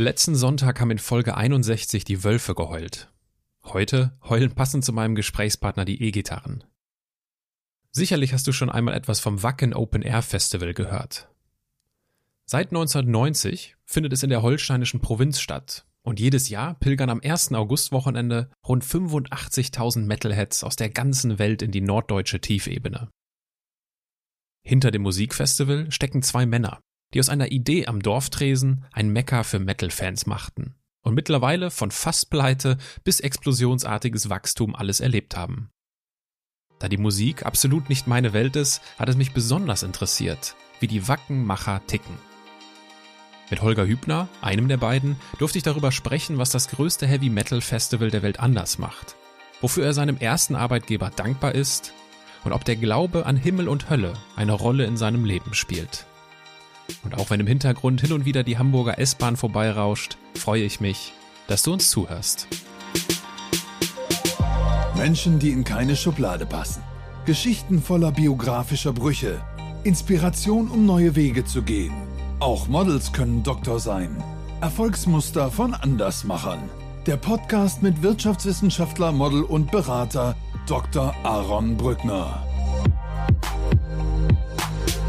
Letzten Sonntag haben in Folge 61 die Wölfe geheult. Heute heulen passend zu meinem Gesprächspartner die E-Gitarren. Sicherlich hast du schon einmal etwas vom Wacken Open Air Festival gehört. Seit 1990 findet es in der holsteinischen Provinz statt und jedes Jahr pilgern am 1. Augustwochenende rund 85.000 Metalheads aus der ganzen Welt in die norddeutsche Tiefebene. Hinter dem Musikfestival stecken zwei Männer, die aus einer Idee am Dorftresen ein Mekka für Metal-Fans machten und mittlerweile von fast Pleite bis explosionsartiges Wachstum alles erlebt haben. Da die Musik absolut nicht meine Welt ist, hat es mich besonders interessiert, wie die Wackenmacher ticken. Mit Holger Hübner, einem der beiden, durfte ich darüber sprechen, was das größte Heavy Metal Festival der Welt anders macht, wofür er seinem ersten Arbeitgeber dankbar ist und ob der Glaube an Himmel und Hölle eine Rolle in seinem Leben spielt. Und auch wenn im Hintergrund hin und wieder die Hamburger S-Bahn vorbeirauscht, freue ich mich, dass du uns zuhörst. Menschen, die in keine Schublade passen. Geschichten voller biografischer Brüche. Inspiration, um neue Wege zu gehen. Auch Models können Doktor sein. Erfolgsmuster von Andersmachern. Der Podcast mit Wirtschaftswissenschaftler, Model und Berater Dr. Aaron Brückner.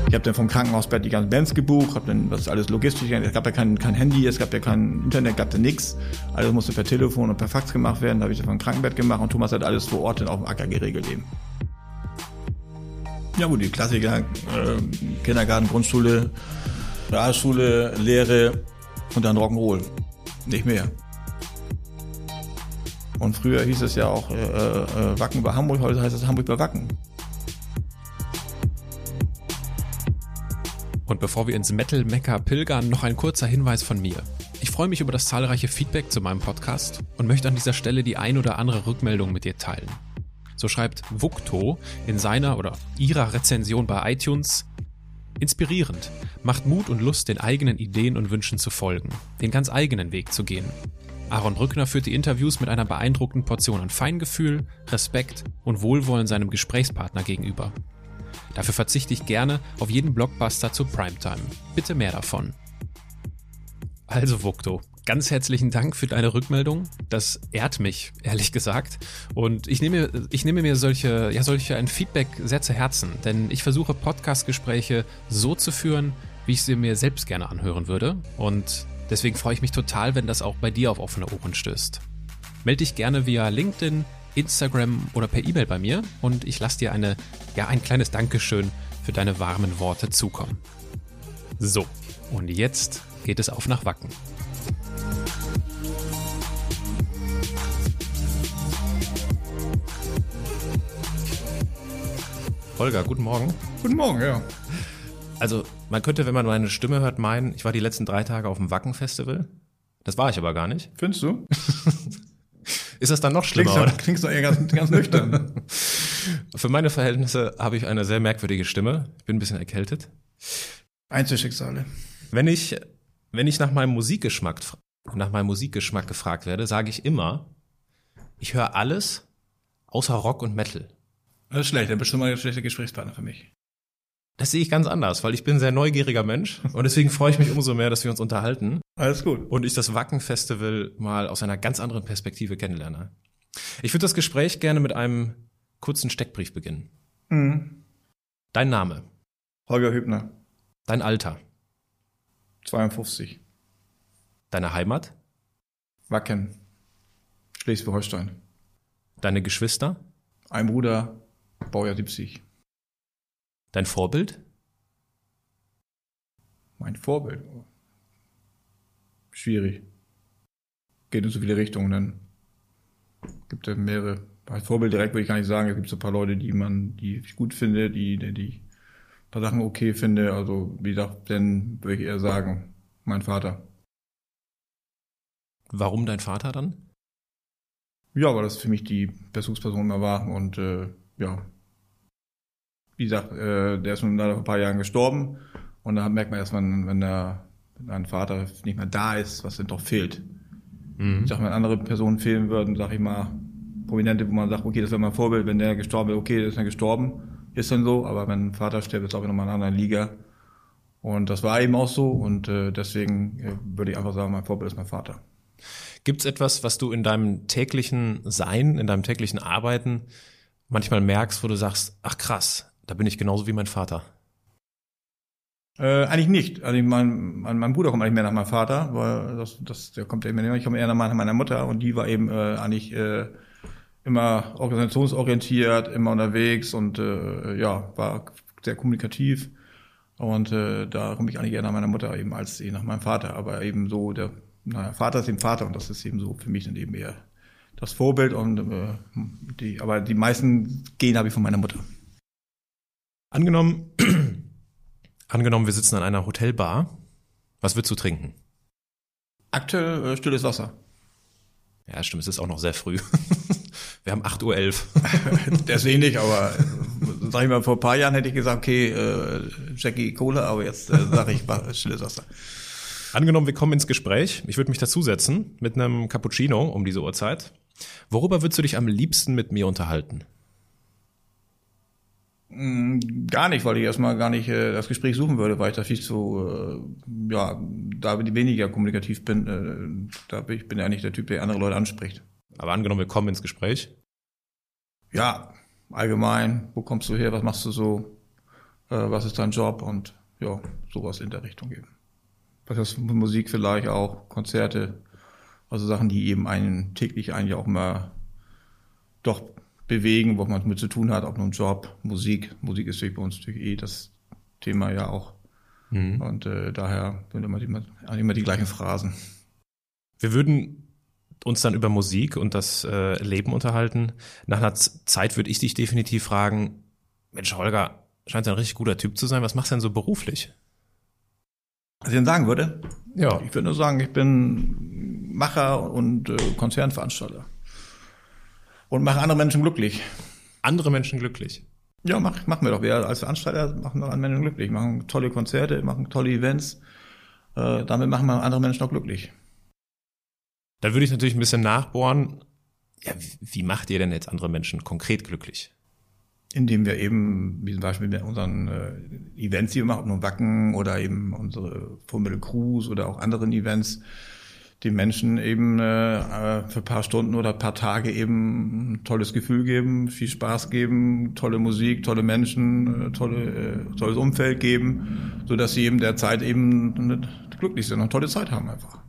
Ich habe dann vom Krankenhausbett die ganzen Bands gebucht, habe dann was alles logistisch, es gab ja kein, kein Handy, es gab ja kein Internet, gab ja nichts. Alles musste per Telefon und per Fax gemacht werden. Da habe ich dann vom Krankenbett gemacht und Thomas hat alles vor Ort dann auf dem Acker geregelt eben. Ja gut, die Klassiker, äh, Kindergarten, Grundschule, Realschule, Lehre und dann Rock'n'Roll. Nicht mehr. Und früher hieß es ja auch äh, äh, Wacken bei Hamburg, heute heißt es Hamburg bei Wacken. Und bevor wir ins Metal Mecca pilgern, noch ein kurzer Hinweis von mir. Ich freue mich über das zahlreiche Feedback zu meinem Podcast und möchte an dieser Stelle die ein oder andere Rückmeldung mit dir teilen. So schreibt Vukto in seiner oder ihrer Rezension bei iTunes Inspirierend, macht Mut und Lust, den eigenen Ideen und Wünschen zu folgen, den ganz eigenen Weg zu gehen. Aaron Brückner führt die Interviews mit einer beeindruckenden Portion an Feingefühl, Respekt und Wohlwollen seinem Gesprächspartner gegenüber. Dafür verzichte ich gerne auf jeden Blockbuster zu Primetime. Bitte mehr davon. Also Vukto, ganz herzlichen Dank für deine Rückmeldung. Das ehrt mich, ehrlich gesagt. Und ich nehme, ich nehme mir solche, ja, solche ein Feedback sehr zu Herzen, denn ich versuche Podcast-Gespräche so zu führen, wie ich sie mir selbst gerne anhören würde. Und deswegen freue ich mich total, wenn das auch bei dir auf offene Ohren stößt. Melde dich gerne via LinkedIn, Instagram oder per E-Mail bei mir und ich lasse dir eine, ja, ein kleines Dankeschön für deine warmen Worte zukommen. So, und jetzt geht es auf nach Wacken. Holger, guten Morgen. Guten Morgen, ja. Also, man könnte, wenn man meine Stimme hört, meinen, ich war die letzten drei Tage auf dem Wacken-Festival. Das war ich aber gar nicht. Findest du? Ist das dann noch schlimmer, klingst, oder? Klingst doch eher ganz, ganz nüchtern. Für meine Verhältnisse habe ich eine sehr merkwürdige Stimme. Ich bin ein bisschen erkältet. Einzelschicksale. Wenn ich, wenn ich nach meinem Musikgeschmack, nach meinem Musikgeschmack gefragt werde, sage ich immer, ich höre alles außer Rock und Metal. Das ist schlecht, dann bist du mal ein schlechter Gesprächspartner für mich. Das sehe ich ganz anders, weil ich bin ein sehr neugieriger Mensch und deswegen freue ich mich umso mehr, dass wir uns unterhalten Alles gut. und ich das Wacken-Festival mal aus einer ganz anderen Perspektive kennenlerne. Ich würde das Gespräch gerne mit einem kurzen Steckbrief beginnen. Mhm. Dein Name, Holger Hübner, dein Alter, 52. deine Heimat, Wacken, Schleswig-Holstein. deine Geschwister, Ein Bruder, Baujahr 70. dein Vorbild, Mein Vorbild. Schwierig. Geht in so viele Richtungen, dann gibt es mehrere. Als Vorbild direkt würde ich gar nicht sagen. Es gibt so ein paar Leute, die man, die ich gut finde, die, die, die ein paar Sachen okay finde. Also, wie gesagt, dann würde ich eher sagen, mein Vater. warum dein Vater dann? Ja, weil das für mich die Bezugsperson immer war und äh, ja. Wie gesagt, äh, der ist nun leider vor ein paar Jahren gestorben und da merkt man erst, wenn, wenn der ein Vater nicht mehr da ist, was denn doch fehlt. Mhm. Ich sag, wenn andere Personen fehlen würden, sag ich mal, Prominente, wo man sagt, okay, das wäre mein Vorbild, wenn der gestorben wäre, okay, der ist dann gestorben, ist dann so, aber wenn ein Vater stirbt, ist auch nochmal eine andere Liga. Und das war eben auch so und äh, deswegen äh, würde ich einfach sagen, mein Vorbild ist mein Vater. Gibt es etwas, was du in deinem täglichen Sein, in deinem täglichen Arbeiten manchmal merkst, wo du sagst, ach krass, da bin ich genauso wie mein Vater? Äh, eigentlich nicht. Also mein, mein, mein Bruder kommt eigentlich mehr nach meinem Vater, weil das, das, der kommt eben, ich komme eher nach meiner Mutter und die war eben äh, eigentlich äh, immer organisationsorientiert, immer unterwegs und äh, ja, war sehr kommunikativ. Und äh, da komme ich eigentlich eher nach meiner Mutter eben als eh nach meinem Vater. Aber eben so, der naja, Vater ist eben Vater und das ist eben so für mich dann eben eher das Vorbild. Und äh, die, aber die meisten Gene habe ich von meiner Mutter. Angenommen, angenommen, wir sitzen an einer Hotelbar. Was würdest du trinken? Aktuell äh, stilles Wasser. Ja, stimmt, es ist auch noch sehr früh. Wir haben 8.11 Uhr. Deswegen nicht, aber sag ich mal, vor ein paar Jahren hätte ich gesagt, okay, äh, Jackie Cola, aber jetzt äh, sage ich stilles Wasser. Angenommen, wir kommen ins Gespräch. Ich würde mich dazusetzen mit einem Cappuccino um diese Uhrzeit. Worüber würdest du dich am liebsten mit mir unterhalten? Mm, gar nicht, weil ich erstmal gar nicht äh, das Gespräch suchen würde, weil ich da viel zu, äh, ja, da weniger kommunikativ bin. Äh, da bin ich bin ja nicht der Typ, der andere Leute anspricht. Aber angenommen, wir kommen ins Gespräch. Ja, allgemein, wo kommst du her, was machst du so, äh, was ist dein Job und ja, sowas in der Richtung eben. Was ist Musik vielleicht auch, Konzerte, also Sachen, die eben einen täglich eigentlich auch mal doch bewegen, wo man mit zu tun hat, ob nun Job, Musik. Musik ist natürlich bei uns natürlich eh das Thema ja auch. Mhm. Und äh, daher sind immer die, immer die gleichen Phrasen. Wir würden uns dann über Musik und das äh, Leben unterhalten. Nach einer Zeit würde ich dich definitiv fragen, Mensch, Holger, scheint ein richtig guter Typ zu sein. Was machst du denn so beruflich? Was ich denn sagen würde? Ja. Ich würde nur sagen, ich bin Macher und äh, Konzernveranstalter. Und mache andere Menschen glücklich. Andere Menschen glücklich? Ja, mach, machen wir doch. Wir als Veranstalter machen andere Menschen glücklich. Machen tolle Konzerte, machen tolle Events. Äh, damit machen wir andere Menschen auch glücklich. Da würde ich natürlich ein bisschen nachbohren. Ja, wie macht ihr denn jetzt andere Menschen konkret glücklich? Indem wir eben, wie zum Beispiel mit unseren äh, Events, die wir machen, nur Wacken oder eben unsere Formel Cruise oder auch anderen Events, den Menschen eben äh, für ein paar Stunden oder ein paar Tage eben ein tolles Gefühl geben, viel Spaß geben, tolle Musik, tolle Menschen, äh, tolle, äh, tolles Umfeld geben, so dass sie eben derzeit eben glücklich sind und tolle Zeit haben einfach.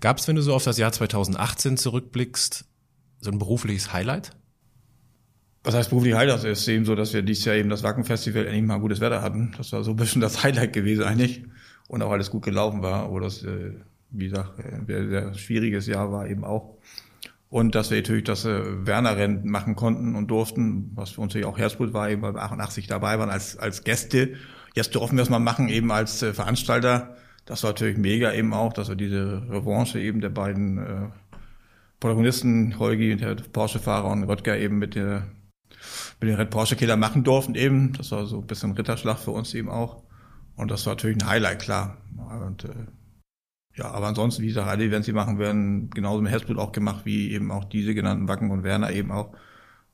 Gab es, wenn du so auf das Jahr 2018 zurückblickst, so ein berufliches Highlight? Was heißt beruflich Highlight? Es ist eben so, dass wir dieses Jahr eben das Wacken-Festival endlich mal gutes Wetter hatten. Das war so ein bisschen das Highlight gewesen eigentlich. Und auch alles gut gelaufen war. Wo das, äh, wie gesagt, ein sehr schwieriges Jahr war eben auch. Und dass wir natürlich das äh, Werner-Rennen machen konnten und durften, was für uns natürlich auch Herzblut war, eben weil wir 88 dabei waren als, als Gäste. Jetzt durften wir es mal machen, eben als äh, Veranstalter das war natürlich mega eben auch, dass wir diese Revanche eben der beiden äh, Protagonisten, Holgi, der Porsche-Fahrer und Röttger eben mit der mit den Red Porsche Killer machen durften eben. Das war so ein bisschen Ritterschlag für uns eben auch. Und das war natürlich ein Highlight, klar. Und äh, ja, aber ansonsten, wie gesagt, alle Events, die machen werden, genauso mit Herzblut auch gemacht, wie eben auch diese genannten Wacken und Werner eben auch.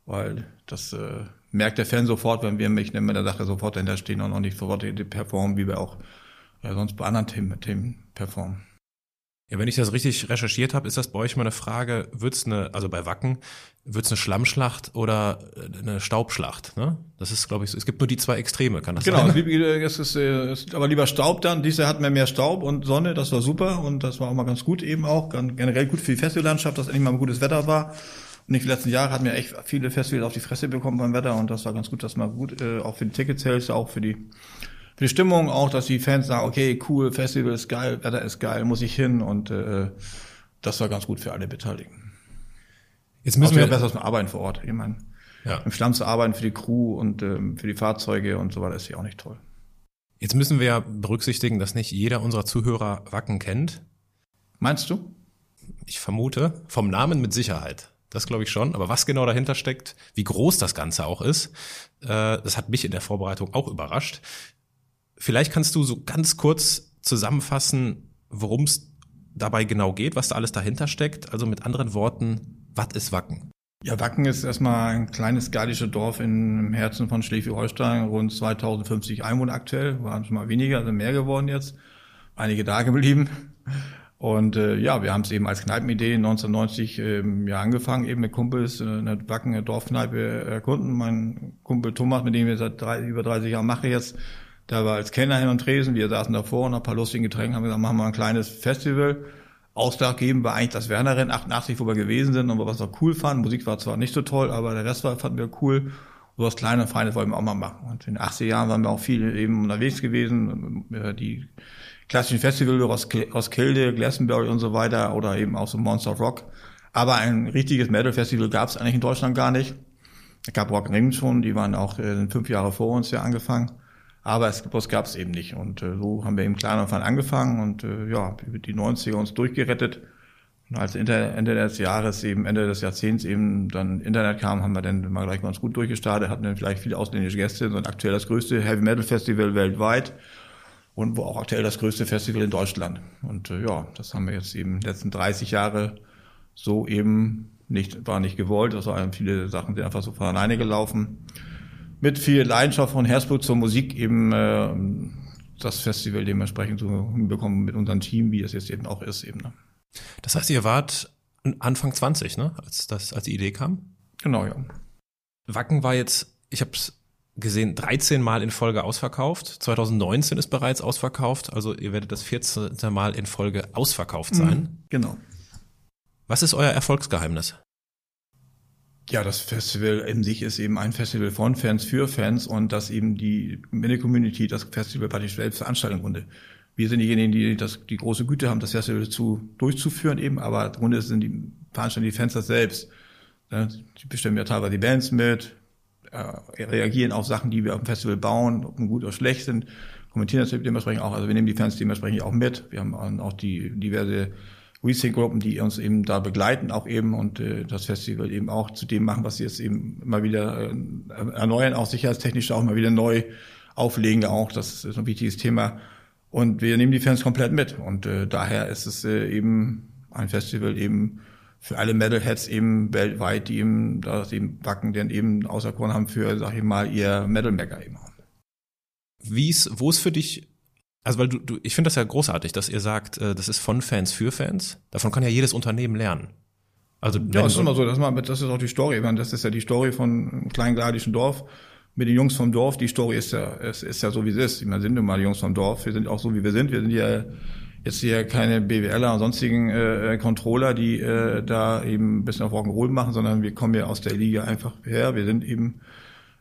Weil das äh, merkt der Fan sofort, wenn wir mich nennen, der Sache sofort dahinter stehen und auch nicht sofort performen, wie wir auch ja, sonst bei anderen Themen, Themen performen. Ja, wenn ich das richtig recherchiert habe, ist das bei euch mal eine Frage, wird's eine, also bei Wacken, wird's eine Schlammschlacht oder eine Staubschlacht? Ne? Das ist, glaube ich, so. Es gibt nur die zwei Extreme, kann das genau, sein? Genau, es ist, es ist aber lieber Staub dann. Dieses Jahr hatten wir mehr Staub und Sonne, das war super und das war auch mal ganz gut eben auch. Generell gut für die Festivallandschaft, dass endlich mal ein gutes Wetter war. Und die letzten Jahre hatten wir echt viele Festivals auf die Fresse bekommen beim Wetter und das war ganz gut, dass mal gut, äh, auch für die Ticketsales, auch für die für die Stimmung auch, dass die Fans sagen, okay, cool, Festival ist geil, Wetter ist geil, muss ich hin und äh, das war ganz gut für alle Beteiligten. Jetzt müssen wir besser als arbeiten vor Ort. Ich meine, ja. im Schlamm zu arbeiten für die Crew und ähm, für die Fahrzeuge und so weiter ist ja auch nicht toll. Jetzt müssen wir berücksichtigen, dass nicht jeder unserer Zuhörer Wacken kennt. Meinst du? Ich vermute, vom Namen mit Sicherheit. Das glaube ich schon. Aber was genau dahinter steckt, wie groß das Ganze auch ist, äh, das hat mich in der Vorbereitung auch überrascht. Vielleicht kannst du so ganz kurz zusammenfassen, worum es dabei genau geht, was da alles dahinter steckt. Also mit anderen Worten, was ist Wacken? Ja, Wacken ist erstmal ein kleines gardisches Dorf im Herzen von Schleswig-Holstein, rund 2050 Einwohner aktuell, waren schon mal weniger, sind mehr geworden jetzt, einige da geblieben. Und äh, ja, wir haben es eben als Kneipenidee 1990 ähm, ja angefangen, eben mit Kumpels äh, eine Wacken eine Dorfkneipe erkunden. Mein Kumpel Thomas, mit dem wir seit drei, über 30 Jahren mache jetzt, der war als Kenner hin und Tresen, wir saßen davor und ein paar lustigen Getränke, haben gesagt, machen wir ein kleines Festival Ausschlaggebend war eigentlich das Werner-Rennen 88, wo wir gewesen sind und was wir cool fanden. Musik war zwar nicht so toll, aber der Rest war, fanden wir cool. So was kleine Feines wollten wir auch mal machen. Und in den 80er Jahren waren wir auch viel eben unterwegs gewesen. Die klassischen Festivals aus, Kilde, Glastonbury und so weiter oder eben auch so Monster Rock. Aber ein richtiges Metal-Festival gab es eigentlich in Deutschland gar nicht. Es gab Rock Ring schon, die waren auch äh, fünf Jahre vor uns ja angefangen. Aber es, gab es eben nicht. Und äh, so haben wir im kleinen Anfang angefangen und äh, ja, die 90er uns durchgerettet. Und als Inter Ende des Jahres, eben Ende des Jahrzehnts eben dann Internet kam, haben wir dann mal gleich ganz gut durchgestartet, hatten dann vielleicht viele ausländische Gäste, und aktuell das größte Heavy Metal Festival weltweit und wo auch aktuell das größte Festival in Deutschland. Und äh, ja, das haben wir jetzt eben letzten 30 Jahre so eben nicht, war nicht gewollt, das waren viele Sachen, die einfach so von alleine gelaufen mit viel Leidenschaft und Herzblut zur Musik eben äh, das Festival dementsprechend so hinbekommen mit unserem Team, wie es jetzt eben auch ist eben. Ne? Das heißt, ihr wart Anfang 20, ne, als das als die Idee kam? Genau, ja. Wacken war jetzt, ich habe es gesehen, 13 Mal in Folge ausverkauft. 2019 ist bereits ausverkauft, also ihr werdet das 14. Mal in Folge ausverkauft sein. Mhm, genau. Was ist euer Erfolgsgeheimnis? Ja, das Festival in sich ist eben ein Festival von Fans für Fans und dass eben die Mini-Community das Festival praktisch selbst veranstalten konnte. Wir sind diejenigen, die das, die große Güte haben, das Festival zu, durchzuführen eben, aber im Grunde sind die veranstalten die Fans das selbst. Die bestimmen ja teilweise die Bands mit, äh, reagieren auf Sachen, die wir auf dem Festival bauen, ob gut oder schlecht sind, kommentieren das dementsprechend auch. Also wir nehmen die Fans dementsprechend auch mit. Wir haben auch die diverse Resync-Gruppen, die uns eben da begleiten auch eben und äh, das Festival eben auch zu dem machen, was sie jetzt eben immer wieder äh, erneuern, auch sicherheitstechnisch auch immer wieder neu auflegen auch. Das ist ein wichtiges Thema. Und wir nehmen die Fans komplett mit. Und äh, daher ist es äh, eben ein Festival eben für alle Metalheads eben weltweit, die eben das eben Wacken, denn eben auserkoren haben für, sag ich mal, ihr Metal-Mecker eben. Wie ist, wo ist für dich also weil du, du ich finde das ja großartig, dass ihr sagt, äh, das ist von Fans für Fans. Davon kann ja jedes Unternehmen lernen. Also ja, das ist immer so. Das, mal, das ist auch die Story. Meine, das ist ja die Story von einem kleinen gladischen Dorf mit den Jungs vom Dorf. Die Story ist ja, ist, ist ja so, wie es ist. Ich meine, sind nun mal die Jungs vom Dorf. Wir sind auch so, wie wir sind. Wir sind ja jetzt hier keine BWLer und sonstigen äh, Controller, die äh, da eben ein bisschen auf Rock'n'Roll machen, sondern wir kommen ja aus der Liga einfach her. Wir sind eben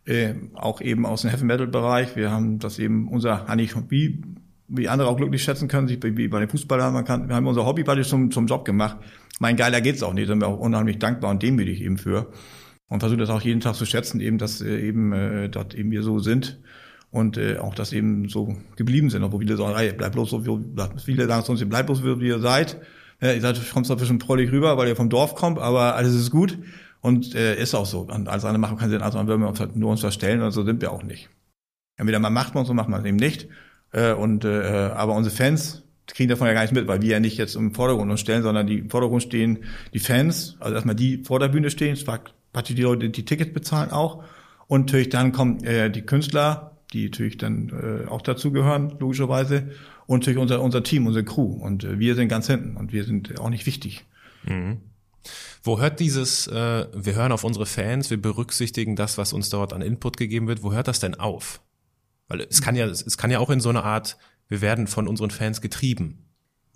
äh, auch eben aus dem Heavy Metal Bereich. Wir haben das eben unser eigentlich wie wie andere auch glücklich schätzen können, sich wie bei den Fußballern, man kann, wir haben unser Hobby praktisch zum, zum Job gemacht. Mein geiler geht's auch nicht, sind wir auch unheimlich dankbar und demütig eben für. Und versuche das auch jeden Tag zu schätzen, eben, dass äh, eben äh, dort eben wir so sind und äh, auch, dass eben so geblieben sind, obwohl viele sagen, ey, bleib bloß so, wie, viele sagen sonst, bleib bloß wie ihr seid. Ja, ihr seid, kommt zwar ein bisschen prollig rüber, weil ihr vom Dorf kommt, aber alles ist gut. Und äh, ist auch so. Und alles andere machen keinen Sinn, also würden wir uns halt nur uns verstellen, so sind wir auch nicht. Entweder man macht man so, macht man es eben nicht. Äh, und äh, aber unsere Fans kriegen davon ja gar nicht mit, weil wir ja nicht jetzt im Vordergrund uns stellen, sondern die im Vordergrund stehen die Fans, also erstmal die vor der Bühne stehen, praktisch die Leute, die Tickets bezahlen auch. Und natürlich dann kommen äh, die Künstler, die natürlich dann äh, auch dazugehören, logischerweise. Und natürlich unser, unser Team, unsere Crew. Und äh, wir sind ganz hinten und wir sind auch nicht wichtig. Mhm. Wo hört dieses, äh, wir hören auf unsere Fans, wir berücksichtigen das, was uns dort an Input gegeben wird, wo hört das denn auf? Weil es kann ja, es kann ja auch in so einer Art, wir werden von unseren Fans getrieben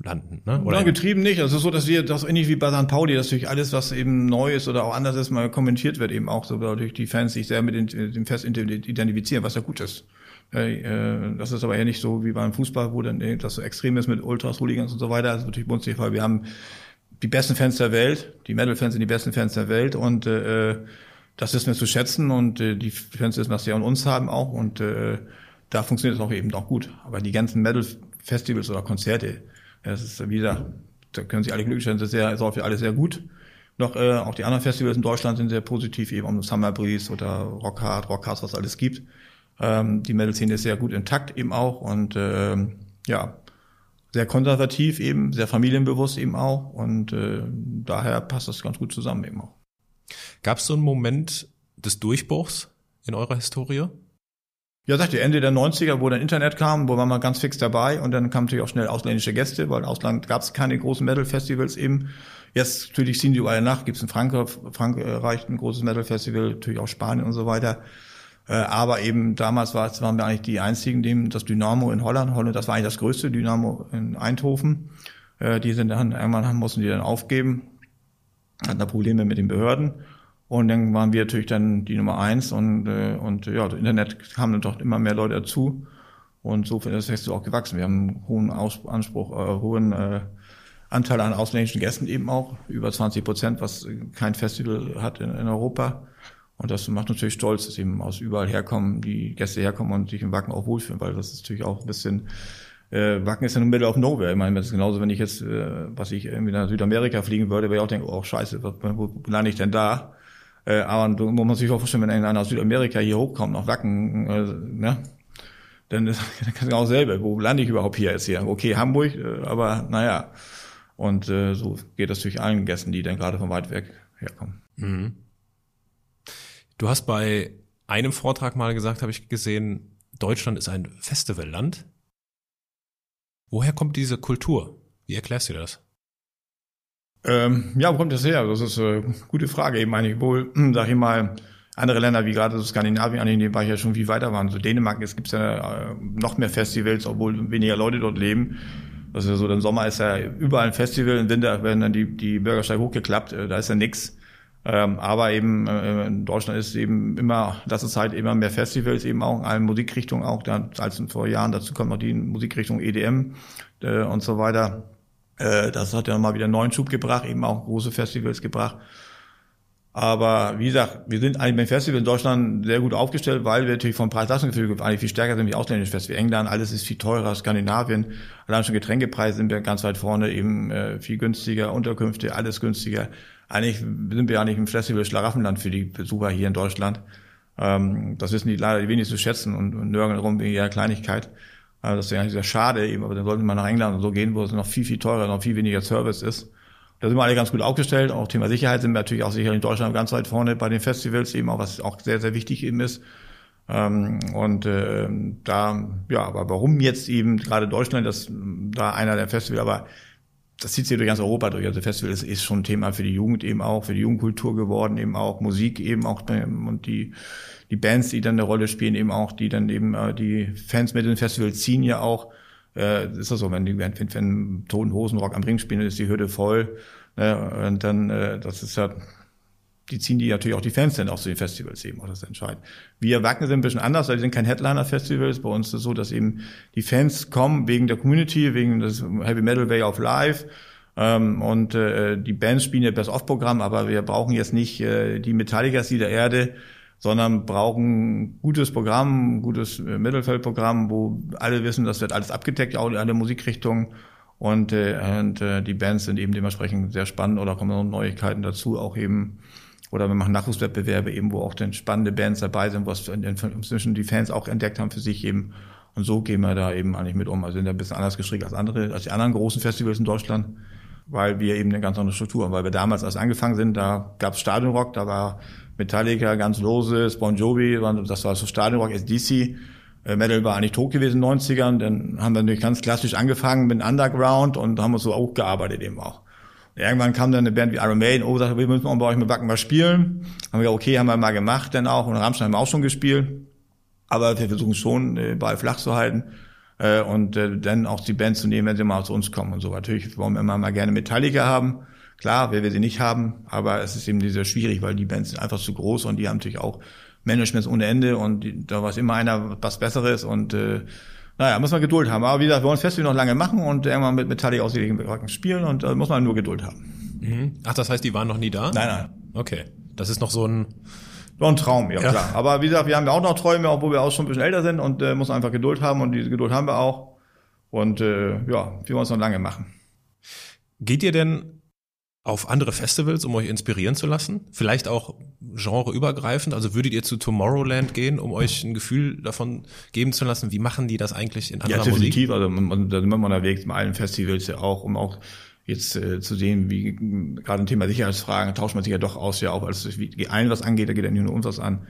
landen, ne? Oder ja, getrieben nicht. Also es ist so, dass wir das ähnlich wie bei St. Pauli, dass durch alles, was eben neu ist oder auch anders ist, mal kommentiert wird, eben auch so durch die Fans sich sehr mit dem Fest identifizieren, was ja gut ist. Äh, das ist aber ja nicht so wie beim Fußball, wo dann das so extrem ist mit Ultras, Hooligans und so weiter. Das ist natürlich bei uns nicht, weil wir haben die besten Fans der Welt, die Metal-Fans sind die besten Fans der Welt und äh, das ist mir zu schätzen und äh, die Fans wissen, was sie an uns haben auch und äh, da funktioniert es auch eben auch gut. Aber die ganzen Metal-Festivals oder Konzerte, das ist wieder, da können sich alle glücklich sein, das ist, sehr, ist auch für alle sehr gut. Noch äh, auch die anderen Festivals in Deutschland sind sehr positiv, eben um Summer Breeze oder Rock Hard, Rock Hard, was alles gibt. Ähm, die Metal-Szene ist sehr gut intakt eben auch und äh, ja, sehr konservativ eben, sehr familienbewusst eben auch und äh, daher passt das ganz gut zusammen eben auch. Gab es so einen Moment des Durchbruchs in eurer Historie? Ja, sagt ihr, Ende der 90er, wo dann Internet kam, wo man mal ganz fix dabei und dann kamen natürlich auch schnell ausländische Gäste, weil im Ausland gab es keine großen Metal-Festivals eben. Jetzt natürlich ziehen die überall nach, gibt es in Frankreich, Frankreich ein großes Metal-Festival, natürlich auch Spanien und so weiter. Äh, aber eben damals war, waren wir eigentlich die einzigen, dem das Dynamo in Holland, Holland, das war eigentlich das größte Dynamo in Eindhoven. Äh, die sind dann, irgendwann mussten die dann aufgeben, hatten da Probleme mit den Behörden. Und dann waren wir natürlich dann die Nummer eins und, äh, und ja, das Internet kamen dann doch immer mehr Leute dazu. Und so ist Festival auch gewachsen. Wir haben einen hohen Aus Anspruch, äh, hohen äh, Anteil an ausländischen Gästen eben auch, über 20 Prozent, was kein Festival hat in, in Europa. Und das macht natürlich stolz, dass eben aus überall herkommen, die Gäste herkommen und sich im Wacken auch wohlfühlen, weil das ist natürlich auch ein bisschen, äh, Wacken ist ja in Middle of Nowhere. Ich meine, das ist genauso, wenn ich jetzt, äh, was ich irgendwie nach Südamerika fliegen würde, wäre ich auch denken, oh scheiße, wo, wo lande ich denn da? Äh, aber du, muss man sich auch vorstellen, wenn einer aus Südamerika hier hochkommt, nach Wacken, äh, ne? Dann, ist, du auch selber, wo lande ich überhaupt hier jetzt hier? Okay, Hamburg, äh, aber naja. Und äh, so geht das durch allen Gästen, die dann gerade von weit weg herkommen. Mhm. Du hast bei einem Vortrag mal gesagt, habe ich gesehen, Deutschland ist ein Festivalland. Woher kommt diese Kultur? Wie erklärst du das? Ähm, ja, wo kommt das her? Das ist eine gute Frage. Eben eigentlich wohl, sag ich mal, andere Länder wie gerade Skandinavien, an denen war ich ja schon viel weiter waren. So Dänemark, es gibt ja äh, noch mehr Festivals, obwohl weniger Leute dort leben. Das ist ja so, im Sommer ist ja überall ein Festival, im Winter werden dann die, die Bürgersteige hochgeklappt, äh, da ist ja nix. Ähm, aber eben äh, in Deutschland ist eben immer, das ist halt immer mehr Festivals, eben auch in allen Musikrichtungen auch, als vor Jahren, dazu kommt noch die Musikrichtung EDM äh, und so weiter. Äh, das hat ja mal wieder neuen Schub gebracht, eben auch große Festivals gebracht. Aber wie gesagt, wir sind eigentlich beim Festival in Deutschland sehr gut aufgestellt, weil wir natürlich vom Preis-Leistungsgefüge eigentlich viel stärker sind wie ausländische Festivals. England, alles ist viel teurer, Skandinavien, allein schon Getränkepreise sind wir ganz weit vorne, eben viel günstiger, Unterkünfte, alles günstiger. Eigentlich sind wir ja nicht im Festival Schlaraffenland für die Besucher hier in Deutschland. Ähm, das wissen die leider die wenigsten zu schätzen und, und nörgeln rum wegen ihrer Kleinigkeit. Also das ist ja eigentlich sehr schade, eben, aber dann sollten wir nach England und so gehen, wo es noch viel, viel teurer, noch viel weniger Service ist. Da sind wir alle ganz gut aufgestellt. Auch Thema Sicherheit sind wir natürlich auch sicher in Deutschland ganz weit vorne bei den Festivals, eben auch was auch sehr, sehr wichtig eben ist. Ähm, und äh, da, ja, aber warum jetzt eben gerade Deutschland, das da einer der Festivals, aber das zieht sich durch ganz Europa durch. Also Festival ist, ist schon ein Thema für die Jugend eben auch, für die Jugendkultur geworden, eben auch Musik eben auch und die die Bands, die dann eine Rolle spielen, eben auch, die dann eben äh, die Fans mit dem Festival ziehen ja auch. Äh, ist das so, wenn die wenn, wenn Toten Hosenrock am Ring spielen, ist die Hütte voll. Ne? Und dann, äh, das ist ja die ziehen die natürlich auch die Fans dann auch zu den Festivals eben, auch das entscheidend. Wir Wacken sind ein bisschen anders, weil wir sind kein Headliner-Festivals. Bei uns ist es so, dass eben die Fans kommen wegen der Community, wegen des Heavy Metal Way of Life. Ähm, und äh, die Bands spielen ja Best-of-Programm, aber wir brauchen jetzt nicht äh, die Metallicas der Erde, sondern brauchen gutes Programm, gutes äh, Mittelfeldprogramm, wo alle wissen, das wird alles abgedeckt, auch alle Musikrichtungen. Und, äh, und äh, die Bands sind eben dementsprechend sehr spannend oder kommen noch Neuigkeiten dazu, auch eben oder wir machen Nachwuchswettbewerbe eben, wo auch dann spannende Bands dabei sind, was inzwischen die Fans auch entdeckt haben für sich eben. Und so gehen wir da eben eigentlich mit um. Also sind da ein bisschen anders gestrickt als andere, als die anderen großen Festivals in Deutschland, weil wir eben eine ganz andere Struktur haben. Weil wir damals, als angefangen sind, da gab es Stadionrock, da war Metallica, ganz lose, Bon Jovi, das war so Stadionrock, SDC. Äh, Metal war eigentlich tot gewesen in den 90ern. Dann haben wir natürlich ganz klassisch angefangen mit Underground und haben uns so auch gearbeitet eben auch. Irgendwann kam dann eine Band wie Iron Maiden, oh, sagt, wir müssen bei euch mit Wacken mal spielen. Haben wir okay, haben wir mal gemacht dann auch und Rammstein haben wir auch schon gespielt. Aber wir versuchen schon, äh, Ball flach zu halten äh, und äh, dann auch die Band zu nehmen, wenn sie mal zu uns kommen und so. Natürlich wollen wir immer mal gerne Metallica haben. Klar, wer wir sie nicht haben, aber es ist eben sehr schwierig, weil die Bands sind einfach zu groß und die haben natürlich auch Managements ohne Ende und die, da weiß immer einer was Besseres und äh, naja, muss man Geduld haben. Aber wie gesagt, wir wollen das Festival noch lange machen und irgendwann mit Metallica aus den spielen und da äh, muss man nur Geduld haben. Mhm. Ach, das heißt, die waren noch nie da? Nein, nein. Okay. Das ist noch so ein Noch ein Traum, ja, ja, klar. Aber wie gesagt, wir haben ja auch noch Träume, obwohl wir auch schon ein bisschen älter sind und äh, muss einfach Geduld haben und diese Geduld haben wir auch. Und äh, ja, wir wollen es noch lange machen. Geht ihr denn auf andere Festivals, um euch inspirieren zu lassen? Vielleicht auch genreübergreifend? Also würdet ihr zu Tomorrowland gehen, um euch ein Gefühl davon geben zu lassen, wie machen die das eigentlich in anderer ja, definitiv. Musik? Also man, man, da sind wir unterwegs, mit allen Festivals ja auch, um auch jetzt äh, zu sehen, wie gerade ein Thema Sicherheitsfragen tauscht man sich ja doch aus, ja auch als wie allen was angeht, da geht ja nicht nur uns was an.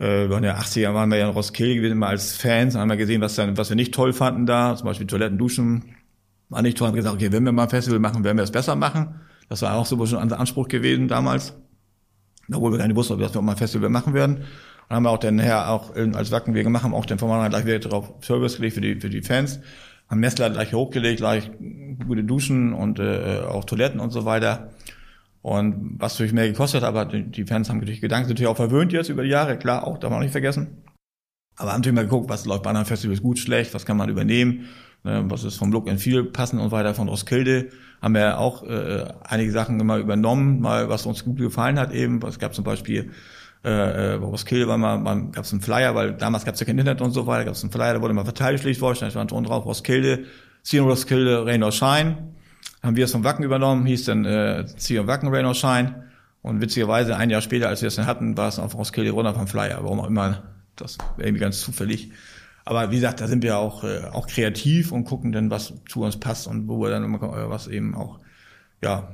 Äh, in den 80er waren wir ja in Roskilde gewesen, mal als Fans, haben wir gesehen, was, dann, was wir nicht toll fanden da, zum Beispiel Toiletten, Duschen, war nicht toll, haben gesagt, okay, wenn wir mal ein Festival machen, werden wir es besser machen. Das war auch so unser Anspruch gewesen damals. Obwohl wir gar nicht wussten, dass wir auch mal ein Festival machen werden. Und haben wir auch dann her auch als Wacken wir gemacht haben, auch den Format gleich wieder drauf Service gelegt für die, für die Fans. Haben Messler gleich hochgelegt, gleich gute Duschen und äh, auch Toiletten und so weiter. Und was natürlich mehr gekostet, aber die Fans haben natürlich Gedanken, sind natürlich auch verwöhnt jetzt über die Jahre, klar, auch, darf man auch nicht vergessen. Aber haben natürlich mal geguckt, was läuft bei anderen Festivals gut, schlecht, was kann man übernehmen, ne, was ist vom Look and Feel passend und weiter von Roskilde. Haben wir auch äh, einige Sachen immer übernommen, mal was uns gut gefallen hat eben. Es gab zum Beispiel äh, äh Roskilde war mal, mal gab es einen Flyer, weil damals gab es ja kein Internet und so weiter, gab es einen Flyer, da wurde mal verteidigt vorstellen, stand unten drauf Roskilde, Ziehen Roskilde, Rain or Shine haben wir es vom Wacken übernommen, hieß dann äh, und Wacken Rain or Shine. Und witzigerweise ein Jahr später, als wir es dann hatten, war es auf Roskilde runter vom Flyer. Warum auch immer, das irgendwie ganz zufällig. Aber wie gesagt, da sind wir auch, äh, auch kreativ und gucken dann, was zu uns passt und wo wir dann immer, äh, was eben auch, ja,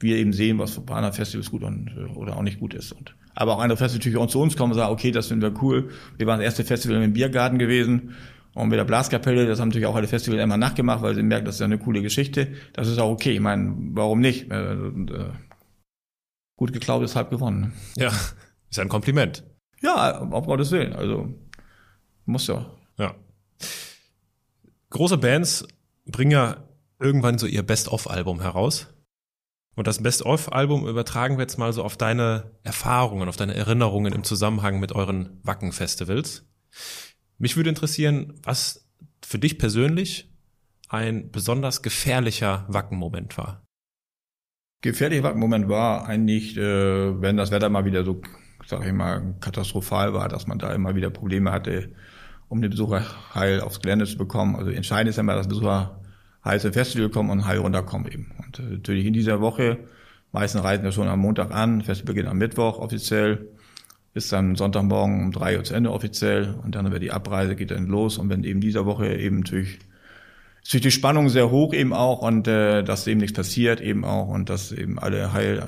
wir eben sehen, was für Bahner Festivals gut und, äh, oder auch nicht gut ist. Und, aber auch andere Festivals natürlich auch zu uns kommen und sagen, okay, das finden wir cool. Wir waren das erste Festival im Biergarten gewesen und mit der Blaskapelle, das haben natürlich auch alle Festivals immer nachgemacht, weil sie merken, das ist ja eine coole Geschichte. Das ist auch okay. Ich meine, warum nicht? Äh, gut geklaut ist halb gewonnen. Ja, ist ein Kompliment. Ja, auf Gottes Willen. Also muss ja. Ja. Große Bands bringen ja irgendwann so ihr Best-of-Album heraus. Und das Best-of-Album übertragen wir jetzt mal so auf deine Erfahrungen, auf deine Erinnerungen im Zusammenhang mit euren Wacken-Festivals. Mich würde interessieren, was für dich persönlich ein besonders gefährlicher Wackenmoment war. Gefährlicher Wackenmoment war eigentlich, äh, wenn das Wetter mal wieder so, sag ich mal, katastrophal war, dass man da immer wieder Probleme hatte, um den Besucher heil aufs Gelände zu bekommen. Also entscheidend ist immer, dass Besucher heil zum Festival kommen und heil runterkommen eben. Und äh, natürlich in dieser Woche, meistens reisen wir schon am Montag an, Festival beginnt am Mittwoch offiziell ist dann Sonntagmorgen um drei Uhr zu Ende offiziell. Und dann wird die Abreise geht dann los. Und wenn eben dieser Woche eben natürlich ist natürlich die Spannung sehr hoch eben auch und äh, dass eben nichts passiert eben auch und dass eben alle heil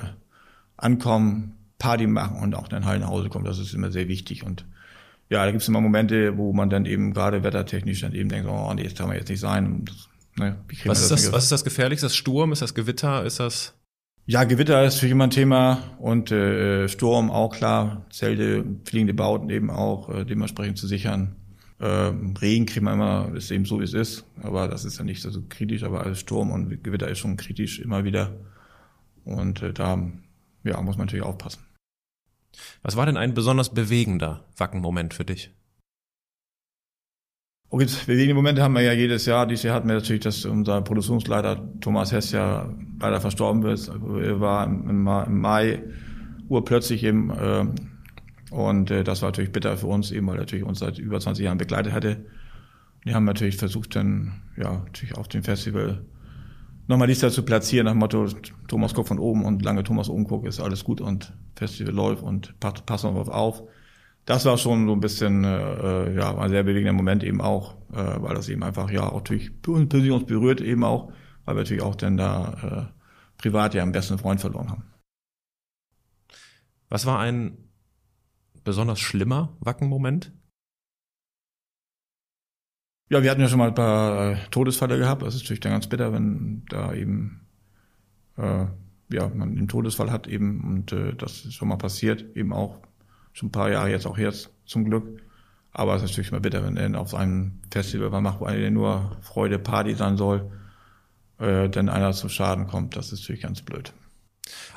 ankommen, Party machen und auch dann heil nach Hause kommen, das ist immer sehr wichtig. Und ja, da gibt es immer Momente, wo man dann eben gerade wettertechnisch dann eben denkt, oh nee, das kann man jetzt nicht sein. Das, ne, was, ist das, das was ist das gefährlichste? Ist das Sturm? Ist das Gewitter? Ist das ja, Gewitter ist immer ein Thema und äh, Sturm auch klar, Zelte, fliegende Bauten eben auch äh, dementsprechend zu sichern. Äh, Regen kriegt man immer, ist eben so wie es ist, aber das ist ja nicht so kritisch, aber also Sturm und Gewitter ist schon kritisch immer wieder und äh, da ja, muss man natürlich aufpassen. Was war denn ein besonders bewegender Wackenmoment für dich? Okay, bewegende Momente haben wir ja jedes Jahr. Dieses Jahr hatten wir natürlich, dass unser Produktionsleiter Thomas Hess ja leider verstorben ist. Er war im, Mai urplötzlich eben äh, und äh, das war natürlich bitter für uns eben, weil er natürlich uns seit über 20 Jahren begleitet hatte. Wir haben natürlich versucht, dann ja natürlich auf dem Festival nochmal dies da zu platzieren nach dem Motto Thomas guckt von oben und lange Thomas oben guckt, ist alles gut und Festival läuft und passen wir auf das war schon so ein bisschen, äh, ja, ein sehr bewegender Moment eben auch, äh, weil das eben einfach ja auch natürlich persönlich uns berührt eben auch, weil wir natürlich auch dann da äh, privat ja einen besten Freund verloren haben. Was war ein besonders schlimmer Wackenmoment? Ja, wir hatten ja schon mal ein paar äh, Todesfälle gehabt. Das ist natürlich dann ganz bitter, wenn da eben äh, ja man einen Todesfall hat eben und äh, das ist schon mal passiert, eben auch schon ein paar Jahre jetzt auch jetzt zum Glück. Aber es ist natürlich immer bitter, wenn er auf einem Festival man macht, wo eigentlich nur Freude, Party sein soll, äh, denn einer zu Schaden kommt. Das ist natürlich ganz blöd.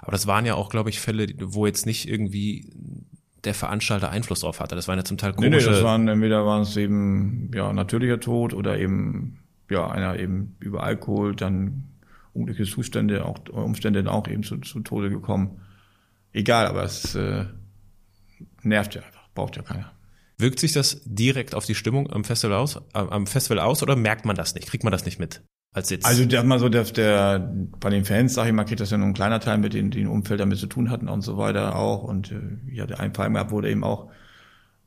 Aber das waren ja auch, glaube ich, Fälle, wo jetzt nicht irgendwie der Veranstalter Einfluss drauf hatte. Das waren ja zum Teil komische... Nee, nee, das waren entweder waren es eben ja natürlicher Tod oder eben ja einer eben über Alkohol, dann unglückliche Zustände, auch Umstände auch eben zu, zu Tode gekommen. Egal, aber es äh, nervt ja einfach, braucht ja keiner. Wirkt sich das direkt auf die Stimmung am Festival aus, am Festival aus oder merkt man das nicht? Kriegt man das nicht mit? Als Sitz? Also der mal so der, der bei den Fans, sag ich mal, kriegt das ja nur ein kleiner Teil mit denen, die im Umfeld damit zu tun hatten und so weiter auch. Und äh, ich hatte einen Fall gehabt, wurde eben auch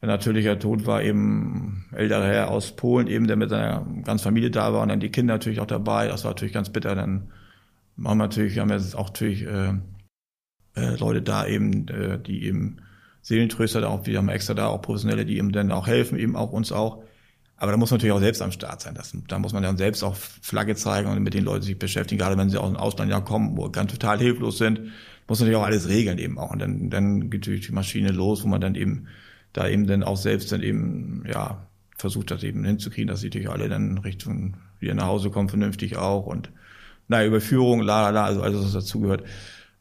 ein natürlicher Tod war eben älterer Herr aus Polen, eben der mit seiner ganzen Familie da war und dann die Kinder natürlich auch dabei. Das war natürlich ganz bitter. Dann natürlich, wir haben jetzt auch natürlich äh, äh, Leute da eben, äh, die eben Seelentröster da auch, wir haben extra da auch Professionelle, die eben dann auch helfen, eben auch uns auch. Aber da muss man natürlich auch selbst am Start sein. Das, da muss man dann selbst auch Flagge zeigen und mit den Leuten sich beschäftigen, gerade wenn sie aus dem Ausland ja kommen, wo ganz total hilflos sind, muss man natürlich auch alles regeln eben auch. Und dann, dann geht natürlich die Maschine los, wo man dann eben da eben dann auch selbst dann eben, ja, versucht das eben hinzukriegen, dass sie natürlich alle dann Richtung wieder nach Hause kommen, vernünftig auch und naja, Überführung, la la la, also alles, was dazugehört.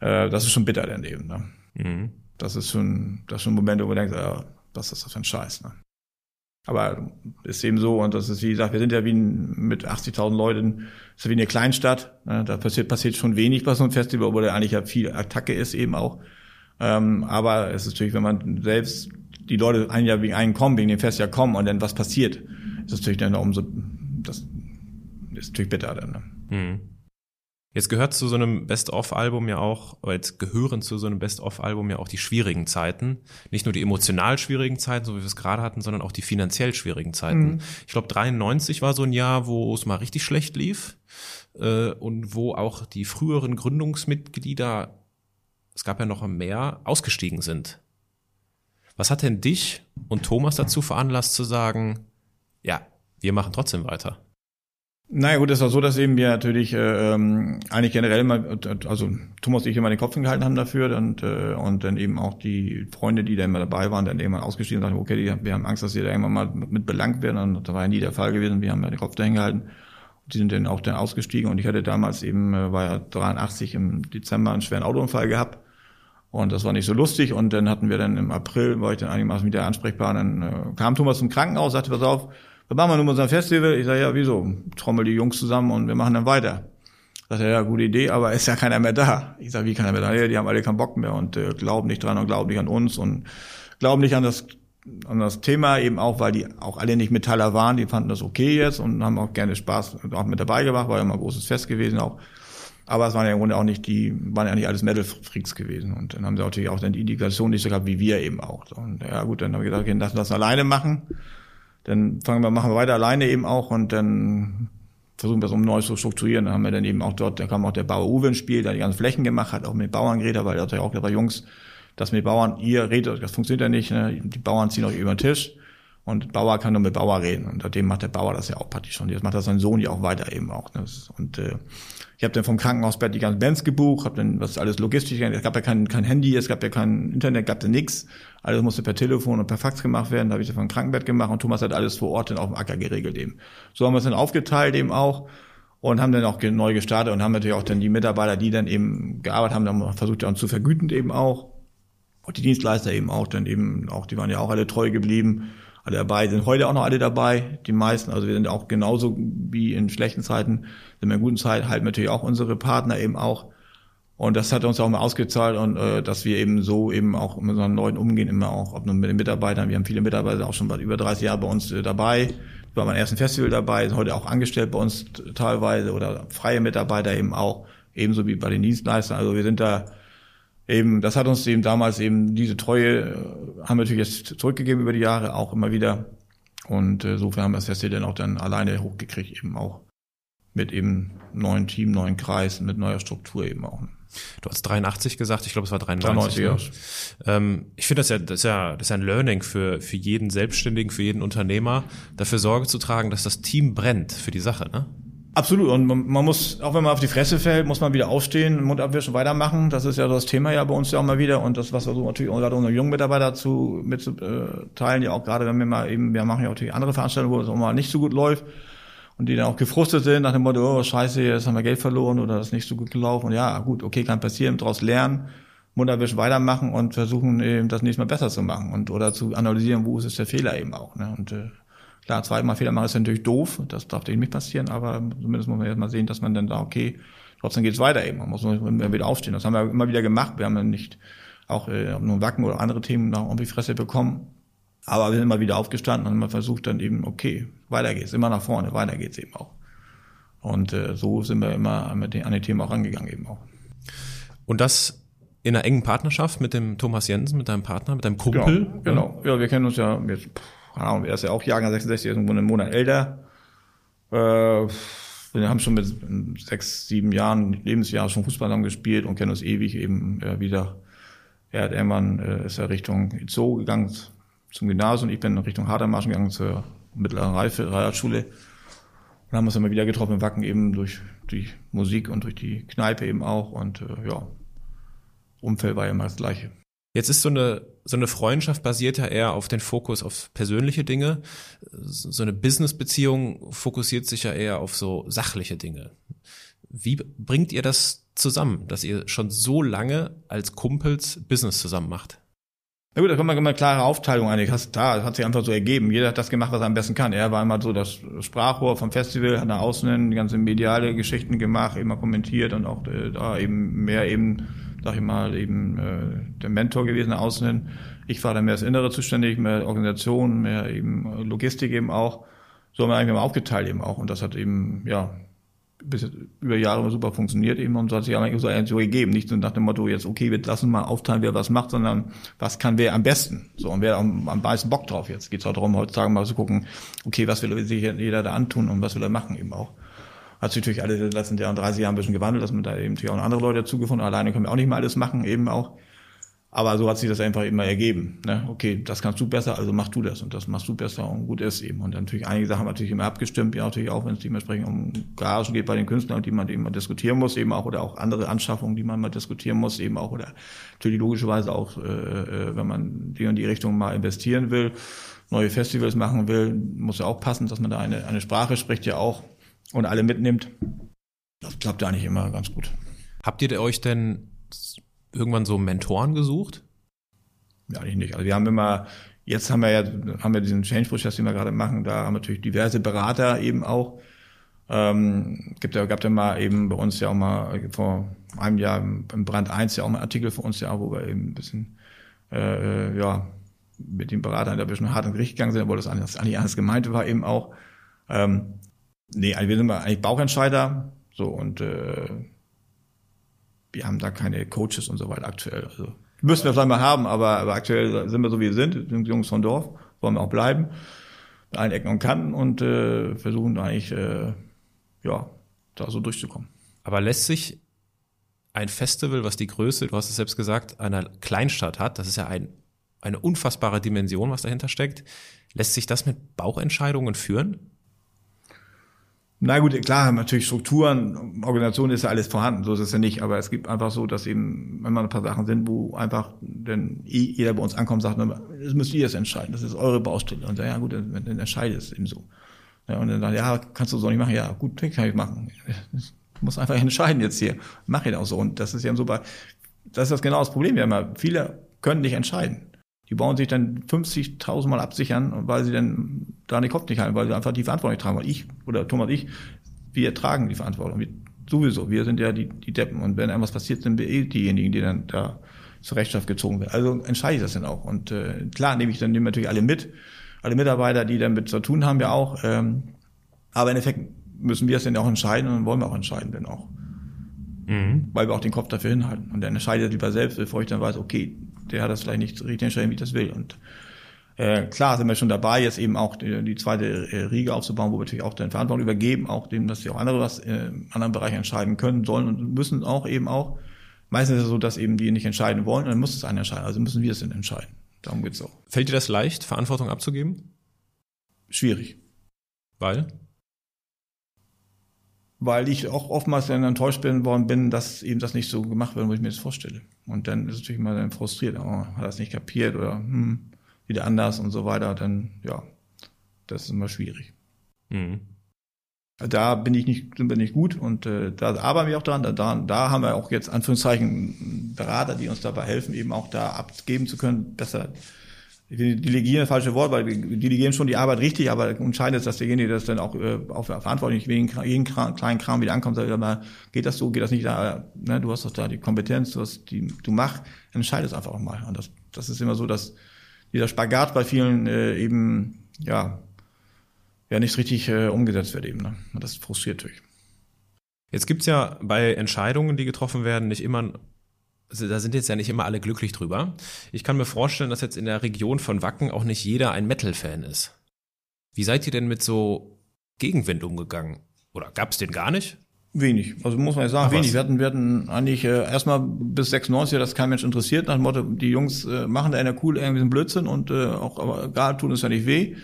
Äh, das ist schon bitter dann eben. Ne? Mhm. Das ist schon, das ist schon ein Moment, wo man denkt, äh, was ist das für ein Scheiß. Ne? Aber ist eben so und das ist, wie gesagt, wir sind ja wie ein, mit 80.000 Leuten, ist ja wie eine Kleinstadt. Ne? Da passiert, passiert schon wenig bei so einem Festival, obwohl da eigentlich ja viel Attacke ist eben auch. Ähm, aber es ist natürlich, wenn man selbst die Leute ein Jahr wegen einen kommen, wegen dem Festjahr kommen und dann was passiert, ist natürlich dann umso, das ist natürlich bitter dann. Ne? Mhm. Jetzt gehört zu so einem Best-of-Album ja auch, oder jetzt gehören zu so einem Best-of-Album ja auch die schwierigen Zeiten. Nicht nur die emotional schwierigen Zeiten, so wie wir es gerade hatten, sondern auch die finanziell schwierigen Zeiten. Mhm. Ich glaube, 93 war so ein Jahr, wo es mal richtig schlecht lief äh, und wo auch die früheren Gründungsmitglieder, es gab ja noch mehr, ausgestiegen sind. Was hat denn dich und Thomas dazu veranlasst zu sagen, ja, wir machen trotzdem weiter? Naja gut, es war so, dass eben wir natürlich äh, ähm, eigentlich generell mal, also Thomas und ich immer den Kopf hingehalten haben dafür und, äh, und dann eben auch die Freunde, die da immer dabei waren, dann irgendwann ausgestiegen und sagten, okay, die, wir haben Angst, dass sie da irgendwann mal mit belangt werden und das war ja nie der Fall gewesen, wir haben ja den Kopf dahin gehalten. Die sind dann auch dann ausgestiegen und ich hatte damals eben, äh, war ja 83 im Dezember einen schweren Autounfall gehabt und das war nicht so lustig und dann hatten wir dann im April, war ich dann einigermaßen wieder ansprechbar, dann äh, kam Thomas zum Krankenhaus, sagte, pass auf, wir machen wir nun unser Festival. Ich sage, ja, wieso? Trommel die Jungs zusammen und wir machen dann weiter. Sagt er, ja, gute Idee, aber ist ja keiner mehr da. Ich sage, wie keiner mehr da? Ja, die haben alle keinen Bock mehr und äh, glauben nicht dran und glauben nicht an uns und glauben nicht an das an das Thema eben auch, weil die auch alle nicht Metaller waren, die fanden das okay jetzt und haben auch gerne Spaß auch mit dabei gemacht, war ja immer ein großes Fest gewesen auch. Aber es waren ja im Grunde auch nicht die, waren ja nicht alles Metal-Freaks gewesen. Und dann haben sie natürlich auch dann die Indikation nicht so gehabt, wie wir eben auch. Und ja gut, dann habe ich gedacht, okay, lass das alleine machen dann fangen wir, machen wir weiter alleine eben auch und dann versuchen wir es um neu zu strukturieren. Dann haben wir dann eben auch dort, da kam auch der Bauer Uwe ins Spiel, der die ganzen Flächen gemacht hat, auch mit Bauern geredet, weil er hat ja auch gesagt, Jungs, das mit Bauern, ihr redet, das funktioniert ja nicht, ne? die Bauern ziehen euch über den Tisch und Bauer kann nur mit Bauer reden und seitdem macht der Bauer das ja auch praktisch schon. Jetzt macht das sein Sohn ja auch weiter eben auch. Ne? Und äh, ich habe dann vom Krankenhausbett die ganzen Bands gebucht, habe dann was alles logistisch, es gab ja kein, kein Handy, es gab ja kein Internet, gab ja nix. Alles musste per Telefon und per Fax gemacht werden. Da habe ich das vom Krankenbett gemacht und Thomas hat alles vor Ort dann auf dem Acker geregelt eben. So haben wir es dann aufgeteilt eben auch und haben dann auch neu gestartet und haben natürlich auch dann die Mitarbeiter, die dann eben gearbeitet haben, dann versucht uns zu vergüten eben auch. Und die Dienstleister eben auch, dann eben auch, die waren ja auch alle treu geblieben alle dabei, sind heute auch noch alle dabei, die meisten. Also wir sind auch genauso wie in schlechten Zeiten, sind wir in guten Zeiten halt natürlich auch unsere Partner eben auch. Und das hat uns auch mal ausgezahlt und äh, dass wir eben so eben auch mit unseren Leuten umgehen, immer auch, ob nur mit den Mitarbeitern. Wir haben viele Mitarbeiter auch schon bald über 30 Jahre bei uns äh, dabei, bei meinem ersten Festival dabei, sind heute auch angestellt bei uns teilweise oder freie Mitarbeiter eben auch, ebenso wie bei den Dienstleistern. Also wir sind da eben, das hat uns eben damals eben diese Treue, äh, haben wir natürlich jetzt zurückgegeben über die Jahre auch immer wieder. Und äh, sofern haben wir das Festival dann auch dann alleine hochgekriegt, eben auch mit eben neuen Team, neuen Kreis, mit neuer Struktur eben auch. Du hast 83 gesagt, ich glaube, es war 93. 93 ja. ähm, ich finde das ja, das ist ja, das ist ja ein Learning für, für jeden Selbstständigen, für jeden Unternehmer, dafür Sorge zu tragen, dass das Team brennt für die Sache, ne? Absolut. Und man, muss, auch wenn man auf die Fresse fällt, muss man wieder aufstehen, Mund abwischen, weitermachen. Das ist ja das Thema ja bei uns ja auch mal wieder. Und das, was wir so natürlich auch gerade unsere jungen Mitarbeiter zu, mitzuteilen, ja auch gerade, wenn wir mal eben, wir machen ja auch die andere Veranstaltungen, wo es auch mal nicht so gut läuft. Und die dann auch gefrustet sind nach dem Motto, oh, scheiße, jetzt haben wir Geld verloren oder das ist nicht so gut gelaufen. Und ja, gut, okay, kann passieren, daraus lernen, Mund abwischen, weitermachen und versuchen eben das nächste Mal besser zu machen und oder zu analysieren, wo ist es der Fehler eben auch. Ne? Und äh, Klar, zweimal Fehler machen ist natürlich doof, das darf dem nicht passieren, aber zumindest muss man erst mal sehen, dass man dann da, okay, trotzdem geht's weiter eben. Man muss immer wieder aufstehen. Das haben wir immer wieder gemacht. Wir haben dann nicht auch äh, nur Wacken oder andere Themen noch irgendwie Fresse bekommen. Aber wir sind immer wieder aufgestanden und man versucht dann eben, okay, weiter geht's, immer nach vorne, weiter geht's eben auch. Und äh, so sind wir immer an die Themen auch rangegangen eben auch. Und das in einer engen Partnerschaft mit dem Thomas Jensen, mit deinem Partner, mit deinem Kumpel? Genau, genau. Ja, wir kennen uns ja jetzt keine Ahnung, er ist ja auch Jahrgang 66, er ist einen Monat älter. Äh, wir haben schon mit sechs, sieben Jahren, Lebensjahr schon Fußball zusammen gespielt und kennen uns ewig eben äh, wieder. Er hat irgendwann äh, ist er Richtung Zoo gegangen zum Gymnasium, ich bin in Richtung Hardermarschen gegangen zur mittleren Reife, Realschule. Und haben uns immer wieder getroffen in Wacken eben durch die Musik und durch die Kneipe eben auch. Und äh, ja, Umfeld war immer das Gleiche. Jetzt ist so eine, so eine Freundschaft basiert ja eher auf den Fokus auf persönliche Dinge. So eine Business-Beziehung fokussiert sich ja eher auf so sachliche Dinge. Wie bringt ihr das zusammen, dass ihr schon so lange als Kumpels Business zusammen macht? Na gut, da kommt man immer eine klare Aufteilung eigentlich. Das, da hat sich einfach so ergeben. Jeder hat das gemacht, was er am besten kann. Er war immer so das Sprachrohr vom Festival, hat nach außen die ganze mediale Geschichten gemacht, immer kommentiert und auch äh, da eben mehr eben sag ich mal, eben äh, der Mentor gewesen außen. Ich war dann mehr das Innere zuständig, mehr Organisation, mehr eben Logistik eben auch. So haben wir eigentlich immer aufgeteilt eben auch. Und das hat eben, ja, bis über Jahre super funktioniert eben und so hat sich eigentlich so, so gegeben. Nicht so nach dem Motto jetzt, okay, wir lassen mal aufteilen, wer was macht, sondern was kann wer am besten. So, und wer am, am meisten Bock drauf jetzt. Geht es auch darum, heutzutage mal zu gucken, okay, was will sich jeder da antun und was will er machen eben auch hat sich natürlich alle in den letzten Jahren, 30 Jahren ein bisschen gewandelt, dass man da eben natürlich auch andere Leute dazugefunden Alleine können wir auch nicht mal alles machen, eben auch. Aber so hat sich das einfach immer ergeben. Ne? Okay, das kannst du besser, also mach du das und das machst du besser und gut ist eben. Und dann natürlich einige Sachen haben natürlich immer abgestimmt, ja natürlich auch, wenn es dementsprechend um Garagen geht bei den Künstlern, die man eben mal diskutieren muss, eben auch oder auch andere Anschaffungen, die man mal diskutieren muss, eben auch oder natürlich logischerweise auch, äh, äh wenn man die in die Richtung mal investieren will, neue Festivals machen will, muss ja auch passen, dass man da eine, eine Sprache spricht, ja auch und alle mitnimmt. Das klappt eigentlich immer ganz gut. Habt ihr euch denn irgendwann so Mentoren gesucht? Ja, eigentlich nicht. Also wir haben immer, jetzt haben wir ja, haben wir diesen Change-Prozess, den wir gerade machen, da haben wir natürlich diverse Berater eben auch. Ähm, gibt ja, gab ja mal eben bei uns ja auch mal vor einem Jahr im Brand 1 ja auch mal Artikel für uns ja, wo wir eben ein bisschen, äh, ja, mit den Beratern da ein bisschen hart ins Gericht gegangen sind, obwohl das eigentlich anders gemeint war eben auch. Ähm, Nee, also wir sind eigentlich Bauchentscheider. So und äh, wir haben da keine Coaches und so weiter aktuell. Also müssen wir vielleicht mal haben, aber, aber aktuell sind wir so wie wir sind, sind Jungs von Dorf, wollen wir auch bleiben, mit allen Ecken und Kanten und äh, versuchen eigentlich äh, ja da so durchzukommen. Aber lässt sich ein Festival, was die Größe, du hast es selbst gesagt, einer Kleinstadt hat, das ist ja ein, eine unfassbare Dimension, was dahinter steckt, lässt sich das mit Bauchentscheidungen führen? Na gut, klar, natürlich Strukturen, Organisation ist ja alles vorhanden, so ist es ja nicht, aber es gibt einfach so, dass eben, wenn man ein paar Sachen sind, wo einfach, denn jeder bei uns ankommt, sagt, das müsst ihr jetzt entscheiden, das ist eure Baustelle. Und ja, gut, dann, dann entscheidet es eben so. Ja, und dann sagt, ja, kannst du so nicht machen, ja, gut, kann ich machen. Ich muss einfach entscheiden jetzt hier. Mach ich auch so. Und das ist ja so bei, das ist das genau das Problem ja immer. Viele können nicht entscheiden. Die bauen sich dann 50.000 Mal absichern, weil sie dann da den Kopf nicht halten, weil sie einfach die Verantwortung nicht tragen. Weil ich oder Thomas ich, wir tragen die Verantwortung. Wir, sowieso, wir sind ja die, die Deppen. Und wenn irgendwas passiert, sind wir eh diejenigen, die dann da zur Rechtschaft gezogen werden. Also entscheide ich das dann auch. Und äh, klar nehme ich dann nehme natürlich alle mit, alle Mitarbeiter, die damit zu tun haben, ja auch. Ähm, aber im Endeffekt müssen wir es dann auch entscheiden und wollen wir auch entscheiden dann auch. Mhm. Weil wir auch den Kopf dafür hinhalten. Und dann entscheidet lieber selbst, bevor ich dann weiß, okay, der hat das vielleicht nicht richtig entschieden, wie ich das will. Und äh, klar sind wir schon dabei, jetzt eben auch die, die zweite äh, Riege aufzubauen, wo wir natürlich auch den Verantwortung übergeben, auch dem, dass sie auch andere was äh, anderen Bereichen entscheiden können, sollen und müssen auch eben auch. Meistens ist es so, dass eben die nicht entscheiden wollen, und dann muss es einer entscheiden. Also müssen wir es dann entscheiden. Darum geht's auch. Fällt dir das leicht, Verantwortung abzugeben? Schwierig. Weil? weil ich auch oftmals dann enttäuscht bin worden bin, dass eben das nicht so gemacht wird, wie ich mir das vorstelle. Und dann ist es natürlich mal dann frustriert, oh, hat das nicht kapiert oder hm, wieder anders und so weiter. Dann, ja, das ist immer schwierig. Mhm. Da bin ich nicht, sind wir nicht gut und äh, da arbeiten wir auch dran. Da, da, da haben wir auch jetzt Anführungszeichen Berater, die uns dabei helfen, eben auch da abgeben zu können, besser delegieren das falsche Wort, weil wir delegieren schon die Arbeit richtig, aber entscheidend ist, dass derjenige das dann auch äh, auf verantwortlich wegen jeden kleinen Kram wieder ankommt, sagt, aber geht das so, geht das nicht da, ne, du hast doch da die Kompetenz, du hast die, du machst, entscheidest einfach auch mal. Und das, das ist immer so, dass dieser Spagat bei vielen äh, eben, ja, ja nicht richtig äh, umgesetzt wird eben. Ne? Und das frustriert natürlich. Jetzt gibt's ja bei Entscheidungen, die getroffen werden, nicht immer da sind jetzt ja nicht immer alle glücklich drüber. Ich kann mir vorstellen, dass jetzt in der Region von Wacken auch nicht jeder ein Metal-Fan ist. Wie seid ihr denn mit so Gegenwind umgegangen? Oder gab es den gar nicht? Wenig. Also muss man ja sagen, Ach, wenig. Wir hatten, wir hatten eigentlich äh, erstmal bis 96, dass kein Mensch interessiert, nach dem Motto, die Jungs äh, machen da einer cool irgendwie so einen Blödsinn und äh, auch aber gerade tun es ja nicht weh.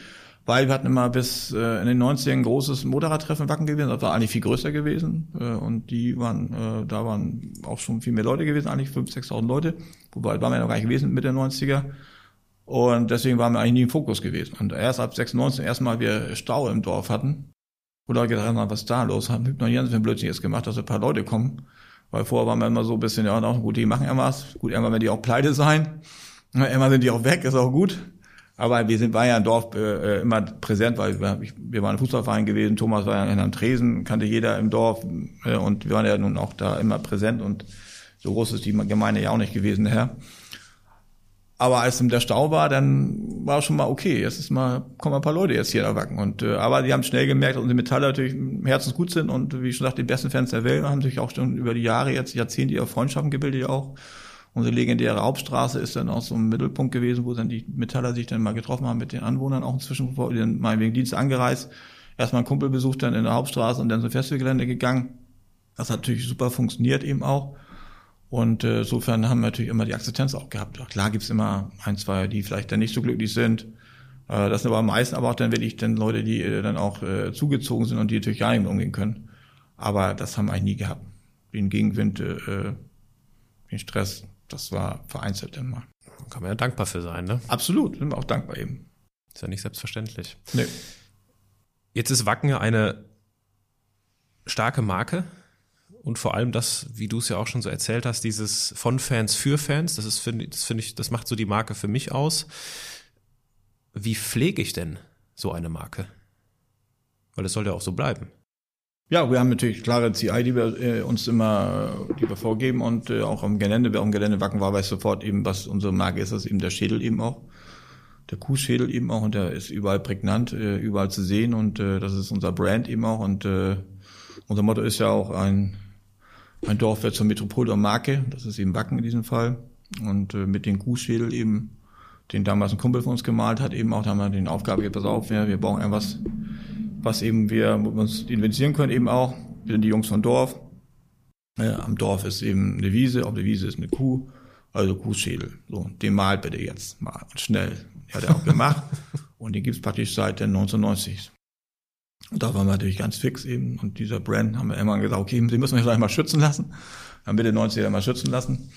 Weil wir hatten immer bis äh, in den 90ern ein großes Motorradtreffen Wacken gewesen, das war eigentlich viel größer gewesen. Äh, und die waren, äh, da waren auch schon viel mehr Leute gewesen, eigentlich 5.000, 6.000 Leute. Wobei waren wir noch gar nicht gewesen mit der 90er. Und deswegen waren wir eigentlich nie im Fokus gewesen. Und erst ab 96 erstmal wir Stau im Dorf hatten, wo Leute gedacht haben, was ist da los? Haben noch ganz viel Blödsinn jetzt gemacht, dass ein paar Leute kommen. Weil vorher waren wir immer so ein bisschen, ja, gut, die machen ja was. Gut, irgendwann werden die auch pleite sein. Irgendwann sind die auch weg, ist auch gut. Aber wir sind, war ja im Dorf äh, äh immer präsent, weil wir, wir waren ein Fußballverein gewesen. Thomas war ja in einem Tresen, kannte jeder im Dorf. Äh, und wir waren ja nun auch da immer präsent. Und so groß ist die Gemeinde ja auch nicht gewesen, Herr. Aber als der Stau war, dann war schon mal okay. Jetzt ist mal, kommen ein paar Leute jetzt hier erwachen. Und, äh, aber die haben schnell gemerkt, dass unsere Metaller natürlich herzensgut sind und wie ich schon sagte, die besten Fans der Welt haben sich auch schon über die Jahre, jetzt Jahrzehnte ihre Freundschaften gebildet auch. Unsere legendäre Hauptstraße ist dann auch so ein Mittelpunkt gewesen, wo dann die Metaller sich dann mal getroffen haben mit den Anwohnern, auch inzwischen, die dann mal wegen Dienst angereist. Erstmal einen Kumpel besucht, dann in der Hauptstraße und dann zum Festivalgelände gegangen. Das hat natürlich super funktioniert eben auch. Und äh, insofern haben wir natürlich immer die Akzeptanz auch gehabt. Klar gibt's immer ein, zwei, die vielleicht dann nicht so glücklich sind. Äh, das sind aber am meisten aber auch dann wirklich dann Leute, die äh, dann auch äh, zugezogen sind und die natürlich gar nicht mehr umgehen können. Aber das haben wir eigentlich nie gehabt. Den Gegenwind, äh, den Stress, das war vereinzelt immer. Kann man ja dankbar für sein, ne? Absolut, sind wir auch dankbar eben. Ist ja nicht selbstverständlich. Nee. Jetzt ist Wacken ja eine starke Marke und vor allem das, wie du es ja auch schon so erzählt hast, dieses von Fans für Fans, das ist, finde das finde ich, das macht so die Marke für mich aus. Wie pflege ich denn so eine Marke? Weil es soll ja auch so bleiben. Ja, wir haben natürlich klare CI, die wir äh, uns immer, die wir vorgeben und äh, auch am Gelände, wer am Gelände wacken war, weiß sofort eben, was unsere Marke ist, das ist eben der Schädel eben auch. Der Kuhschädel eben auch und der ist überall prägnant, äh, überall zu sehen und äh, das ist unser Brand eben auch und äh, unser Motto ist ja auch ein ein Dorf wird zur Metropole der Marke, das ist eben Wacken in diesem Fall. Und äh, mit dem Kuhschädel eben, den damals ein Kumpel von uns gemalt hat, eben auch, da haben wir den Aufgabe, pass auf, wir, wir brauchen irgendwas, was eben wir uns investieren können, eben auch. Wir sind die Jungs vom Dorf. Äh, am Dorf ist eben eine Wiese, auf der Wiese ist eine Kuh, also Kuhschädel. So, den malt bitte jetzt mal schnell. Den hat er auch gemacht. und den gibt's praktisch seit den 1990. Und da waren wir natürlich ganz fix eben. Und dieser Brand haben wir immer gesagt, okay, sie müssen wir gleich mal schützen lassen. Haben wir den 90er mal schützen lassen.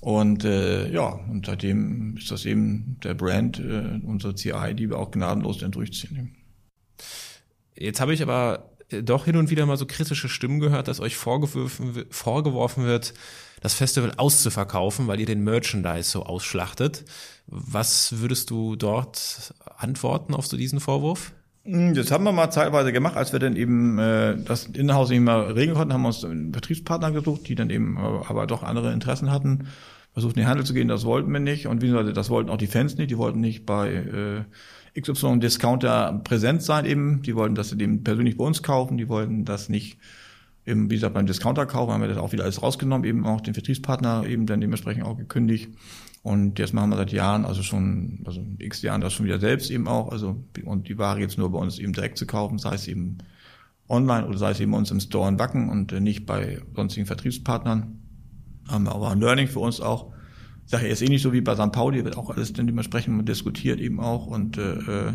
Und äh, ja, und seitdem ist das eben der Brand, äh, unsere CI, die wir auch gnadenlos dann durchziehen. Jetzt habe ich aber doch hin und wieder mal so kritische Stimmen gehört, dass euch vorgeworfen, wird, das Festival auszuverkaufen, weil ihr den Merchandise so ausschlachtet. Was würdest du dort antworten auf so diesen Vorwurf? Hm, das haben wir mal zeitweise gemacht, als wir dann eben äh, das Innenhaus nicht mehr regeln konnten, haben wir uns einen Vertriebspartner gesucht, die dann eben äh, aber doch andere Interessen hatten. Versucht in den Handel zu gehen, das wollten wir nicht. Und wie gesagt, das wollten auch die Fans nicht. Die wollten nicht bei äh, XY Discounter präsent sein eben. Die wollten das eben persönlich bei uns kaufen. Die wollten das nicht eben, wie gesagt, beim Discounter kaufen. Haben wir das auch wieder alles rausgenommen, eben auch den Vertriebspartner eben dann dementsprechend auch gekündigt. Und jetzt machen wir seit Jahren, also schon, also x Jahren das schon wieder selbst eben auch. Also, und die Ware jetzt nur bei uns eben direkt zu kaufen, sei es eben online oder sei es eben bei uns im Store in Wacken und nicht bei sonstigen Vertriebspartnern. Haben wir aber ein Learning für uns auch. Ich sage ist eh nicht so wie bei St. Pauli, wird auch alles dann dementsprechend diskutiert eben auch. Und äh, äh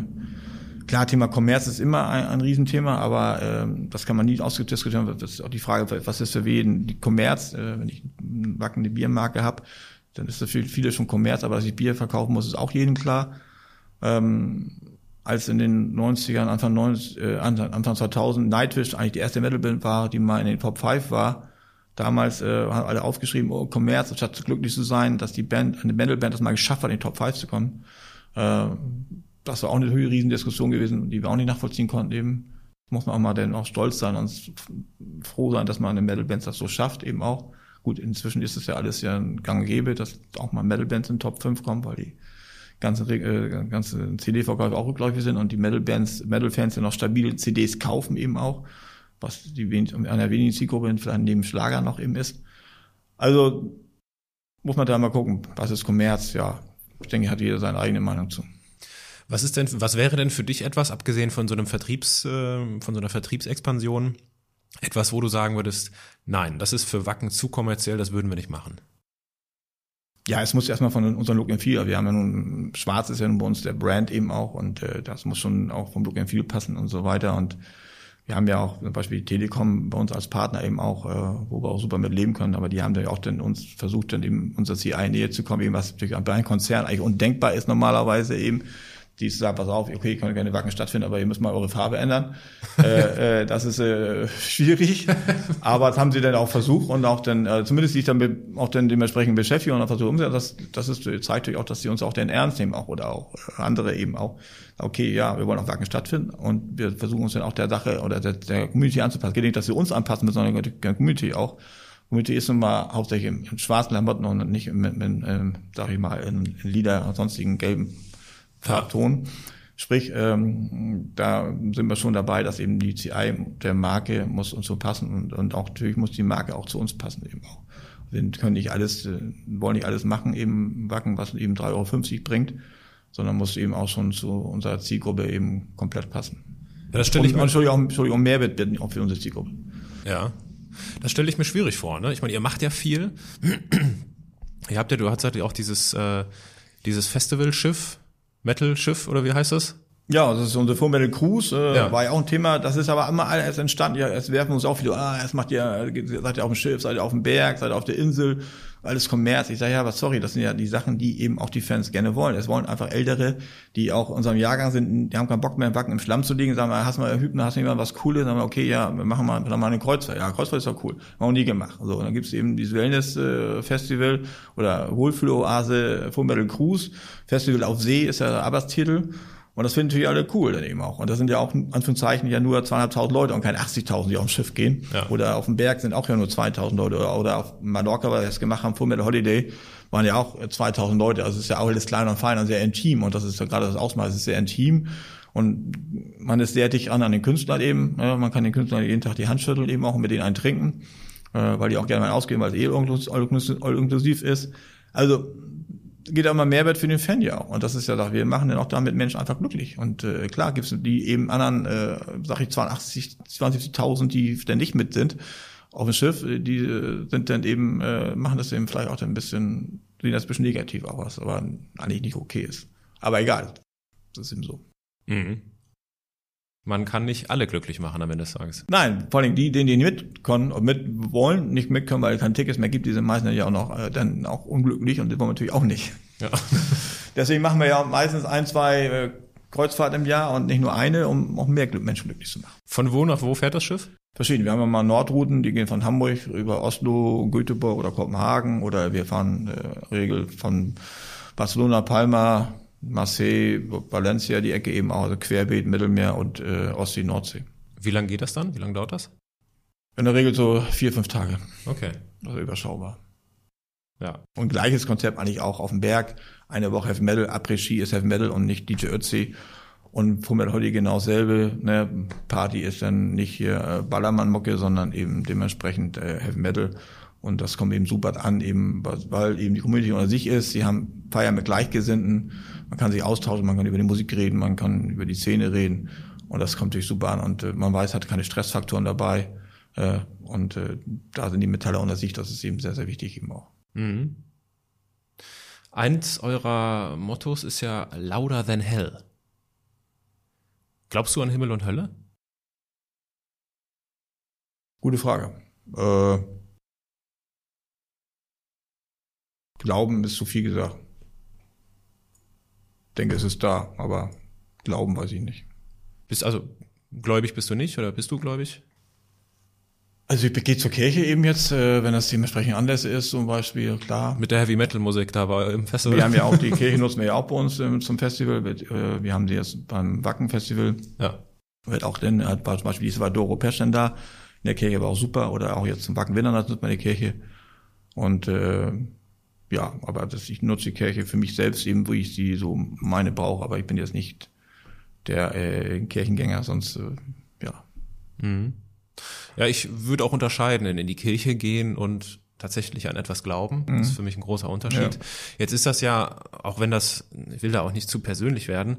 klar, Thema Kommerz ist immer ein, ein Riesenthema, aber äh, das kann man nie ausdiskutieren. Das ist auch die Frage, was ist für wen die Kommerz, äh, wenn ich eine Wacken eine Biermarke habe, dann ist das für viele schon Kommerz, aber dass ich Bier verkaufen muss, ist auch jedem klar. Ähm, als in den 90ern, Anfang, 90, äh, Anfang 2000 Nightwish eigentlich die erste Metalband war, die mal in den Top 5 war, damals äh, haben alle aufgeschrieben, oh, Kommerz, statt glücklich zu sein, dass die Band, eine Metalband das mal geschafft hat, in den Top 5 zu kommen. Äh, das war auch eine Riesendiskussion gewesen, die wir auch nicht nachvollziehen konnten eben. Muss man auch mal dann auch stolz sein und froh sein, dass man eine Metalband das so schafft eben auch. Gut, inzwischen ist es ja alles ja ein Gang und gäbe, dass auch mal Metal-Bands in Top 5 kommen, weil die ganzen äh, ganze CD-Verkäufe auch rückläufig sind und die Metal-Bands, Metal-Fans ja noch stabile CDs kaufen eben auch, was die wenig, einer wenigen Zielgruppe vielleicht neben Schlager noch eben ist. Also muss man da mal gucken, was ist Kommerz, ja. Ich denke, hat jeder seine eigene Meinung zu. Was ist denn, was wäre denn für dich etwas, abgesehen von so einem Vertriebs, äh, von so einer Vertriebsexpansion, etwas, wo du sagen würdest, nein, das ist für Wacken zu kommerziell, das würden wir nicht machen? Ja, es muss erstmal von unserem Look and Feel, wir haben ja nun, Schwarz ist ja nun bei uns der Brand eben auch und äh, das muss schon auch vom Look and Feel passen und so weiter und wir haben ja auch zum Beispiel die Telekom bei uns als Partner eben auch, äh, wo wir auch super mit leben können, aber die haben dann auch dann uns versucht, dann eben unser CI näher zu kommen, eben was natürlich bei einem Konzern eigentlich undenkbar ist normalerweise eben, die sagen, pass auf, okay, können gerne Wacken stattfinden, aber ihr müsst mal eure Farbe ändern. äh, äh, das ist äh, schwierig, aber das haben sie dann auch versucht und auch dann, äh, zumindest sich dann auch dann dementsprechend beschäftigen und auch versucht umsetzen. Das, das ist, zeigt euch auch, dass sie uns auch den ernst nehmen auch oder auch andere eben auch. Okay, ja, wir wollen auf Wacken stattfinden und wir versuchen uns dann auch der Sache oder der, der Community anzupassen. Geht nicht, dass wir uns anpassen sondern der Community auch. Community ist nun mal hauptsächlich im, im schwarzen Klamotten und nicht mit, mit, ähm, sag ich mal, in, in Lieder und sonstigen gelben Farbton. Sprich, ähm, da sind wir schon dabei, dass eben die CI der Marke muss uns so passen und, und auch natürlich muss die Marke auch zu uns passen eben auch. Wir können nicht alles, äh, wollen nicht alles machen, eben Wacken, was eben 3,50 Euro bringt, sondern muss eben auch schon zu unserer Zielgruppe eben komplett passen. Ja, das stelle ich mir. Entschuldigung, Entschuldigung, Mehrwert bieten auch für unsere Zielgruppe. Ja. Das stelle ich mir schwierig vor, ne? Ich meine, ihr macht ja viel. ihr habt ja, du hast ja auch dieses, äh, dieses Festivalschiff, Metal-Schiff oder wie heißt das? Ja, das ist unsere Full Metal Cruise, äh, ja. war ja auch ein Thema. Das ist aber immer alles entstanden. Ja, es werfen uns auch viele, ah, es macht ihr, seid ihr auf dem Schiff, seid ihr auf dem Berg, seid ihr auf der Insel, alles Kommerz. Ich sage, ja, was sorry, das sind ja die Sachen, die eben auch die Fans gerne wollen. Es wollen einfach Ältere, die auch in unserem Jahrgang sind, die haben keinen Bock mehr im Wacken im Schlamm zu liegen, sagen wir, hast du mal Hübner, hast du mal was Cooles, sagen wir, okay, ja, wir machen mal, dann mal eine Kreuzfahrt. Ja, Kreuzfahrt ist doch cool. Haben wir nie gemacht. So, und dann gibt's eben dieses Wellness-Festival oder Wohlfühloase Full Metal Cruise. Festival auf See ist ja der Arbeitstitel. Und das finden natürlich alle cool dann eben auch. Und das sind ja auch, in Anführungszeichen, ja nur zweieinhalbtausend Leute und keine 80.000, die auf dem Schiff gehen. Ja. Oder auf dem Berg sind auch ja nur 2.000 Leute. Oder, oder auf Mallorca, weil wir das gemacht haben, Full Metal Holiday, waren ja auch 2.000 Leute. Also es ist ja auch alles klein und fein und sehr intim. Und das ist ja gerade das Ausmaß, es ist sehr intim. Und man ist sehr dicht an an den Künstlern eben. Ja, man kann den Künstlern jeden Tag die Hand schütteln eben auch und mit denen einen trinken. Äh, weil die auch gerne mal ausgehen, weil es eh all inklusiv ist. Also geht auch mal Mehrwert für den Fan ja auch. Und das ist ja, wir machen dann auch damit Menschen einfach glücklich. Und äh, klar gibt es die eben anderen, äh, sag ich, 82, 72.000, die dann nicht mit sind auf dem Schiff, die äh, sind dann eben, äh, machen das eben vielleicht auch dann ein bisschen, sehen das ein bisschen negativ aus, aber eigentlich nicht okay ist. Aber egal. Das ist eben so. Mhm. Man kann nicht alle glücklich machen am Ende des Tages. Nein, vor allem die, die nicht mitkommen und mit wollen, nicht mitkommen, weil es keine Tickets mehr gibt, die sind meistens ja auch noch äh, dann auch unglücklich und das wollen wir natürlich auch nicht. Ja. Deswegen machen wir ja meistens ein, zwei äh, Kreuzfahrten im Jahr und nicht nur eine, um auch mehr Menschen glücklich zu machen. Von wo nach wo fährt das Schiff? Verschieden. Wir haben ja mal Nordrouten, die gehen von Hamburg über Oslo, Göteborg oder Kopenhagen oder wir fahren äh, Regel von Barcelona, Palma, Marseille, Valencia, die Ecke eben auch, also Querbeet, Mittelmeer und äh, Ostsee, Nordsee. Wie lange geht das dann? Wie lange dauert das? In der Regel so vier, fünf Tage. Okay. Also überschaubar. Ja. Und gleiches Konzept eigentlich auch auf dem Berg. Eine Woche Heavy Metal, Après-Ski ist Heavy Metal und nicht DJ Ötzi. Und Full Metal Holly genau dasselbe. Ne? Party ist dann nicht hier äh, Ballermann-Mucke, sondern eben dementsprechend äh, Heavy Metal. Und das kommt eben super an, eben, weil eben die Community unter sich ist. Sie haben Feiern mit Gleichgesinnten. Man kann sich austauschen, man kann über die Musik reden, man kann über die Szene reden. Und das kommt natürlich super an. Und äh, man weiß, hat keine Stressfaktoren dabei. Äh, und äh, da sind die Metalle unter sich, das ist eben sehr, sehr wichtig eben auch. Mhm. Eins eurer Mottos ist ja louder than hell. Glaubst du an Himmel und Hölle? Gute Frage. Äh, Glauben ist zu viel gesagt. Ich denke, es ist da, aber Glauben weiß ich nicht. Bist also gläubig bist du nicht oder bist du gläubig? Also ich gehe zur Kirche eben jetzt, äh, wenn das dementsprechend anders ist, zum Beispiel, klar. Mit der Heavy Metal Musik da war im Festival. Wir haben ja auch die Kirche nutzen wir ja auch bei uns ähm, zum Festival. Äh, wir haben die jetzt beim Wacken Festival. Ja. Wird auch denn, hat zum Beispiel dieses war Doro Peschen da. In der Kirche war auch super. Oder auch jetzt zum Wacken Winnern nutzt man die Kirche. Und äh, ja, aber das, ich nutze die Kirche für mich selbst eben, wo ich sie so meine brauche. Aber ich bin jetzt nicht der äh, Kirchengänger, sonst äh, ja. Mhm. Ja, ich würde auch unterscheiden, in die Kirche gehen und tatsächlich an etwas glauben. Das ist mhm. für mich ein großer Unterschied. Ja. Jetzt ist das ja, auch wenn das, ich will da auch nicht zu persönlich werden,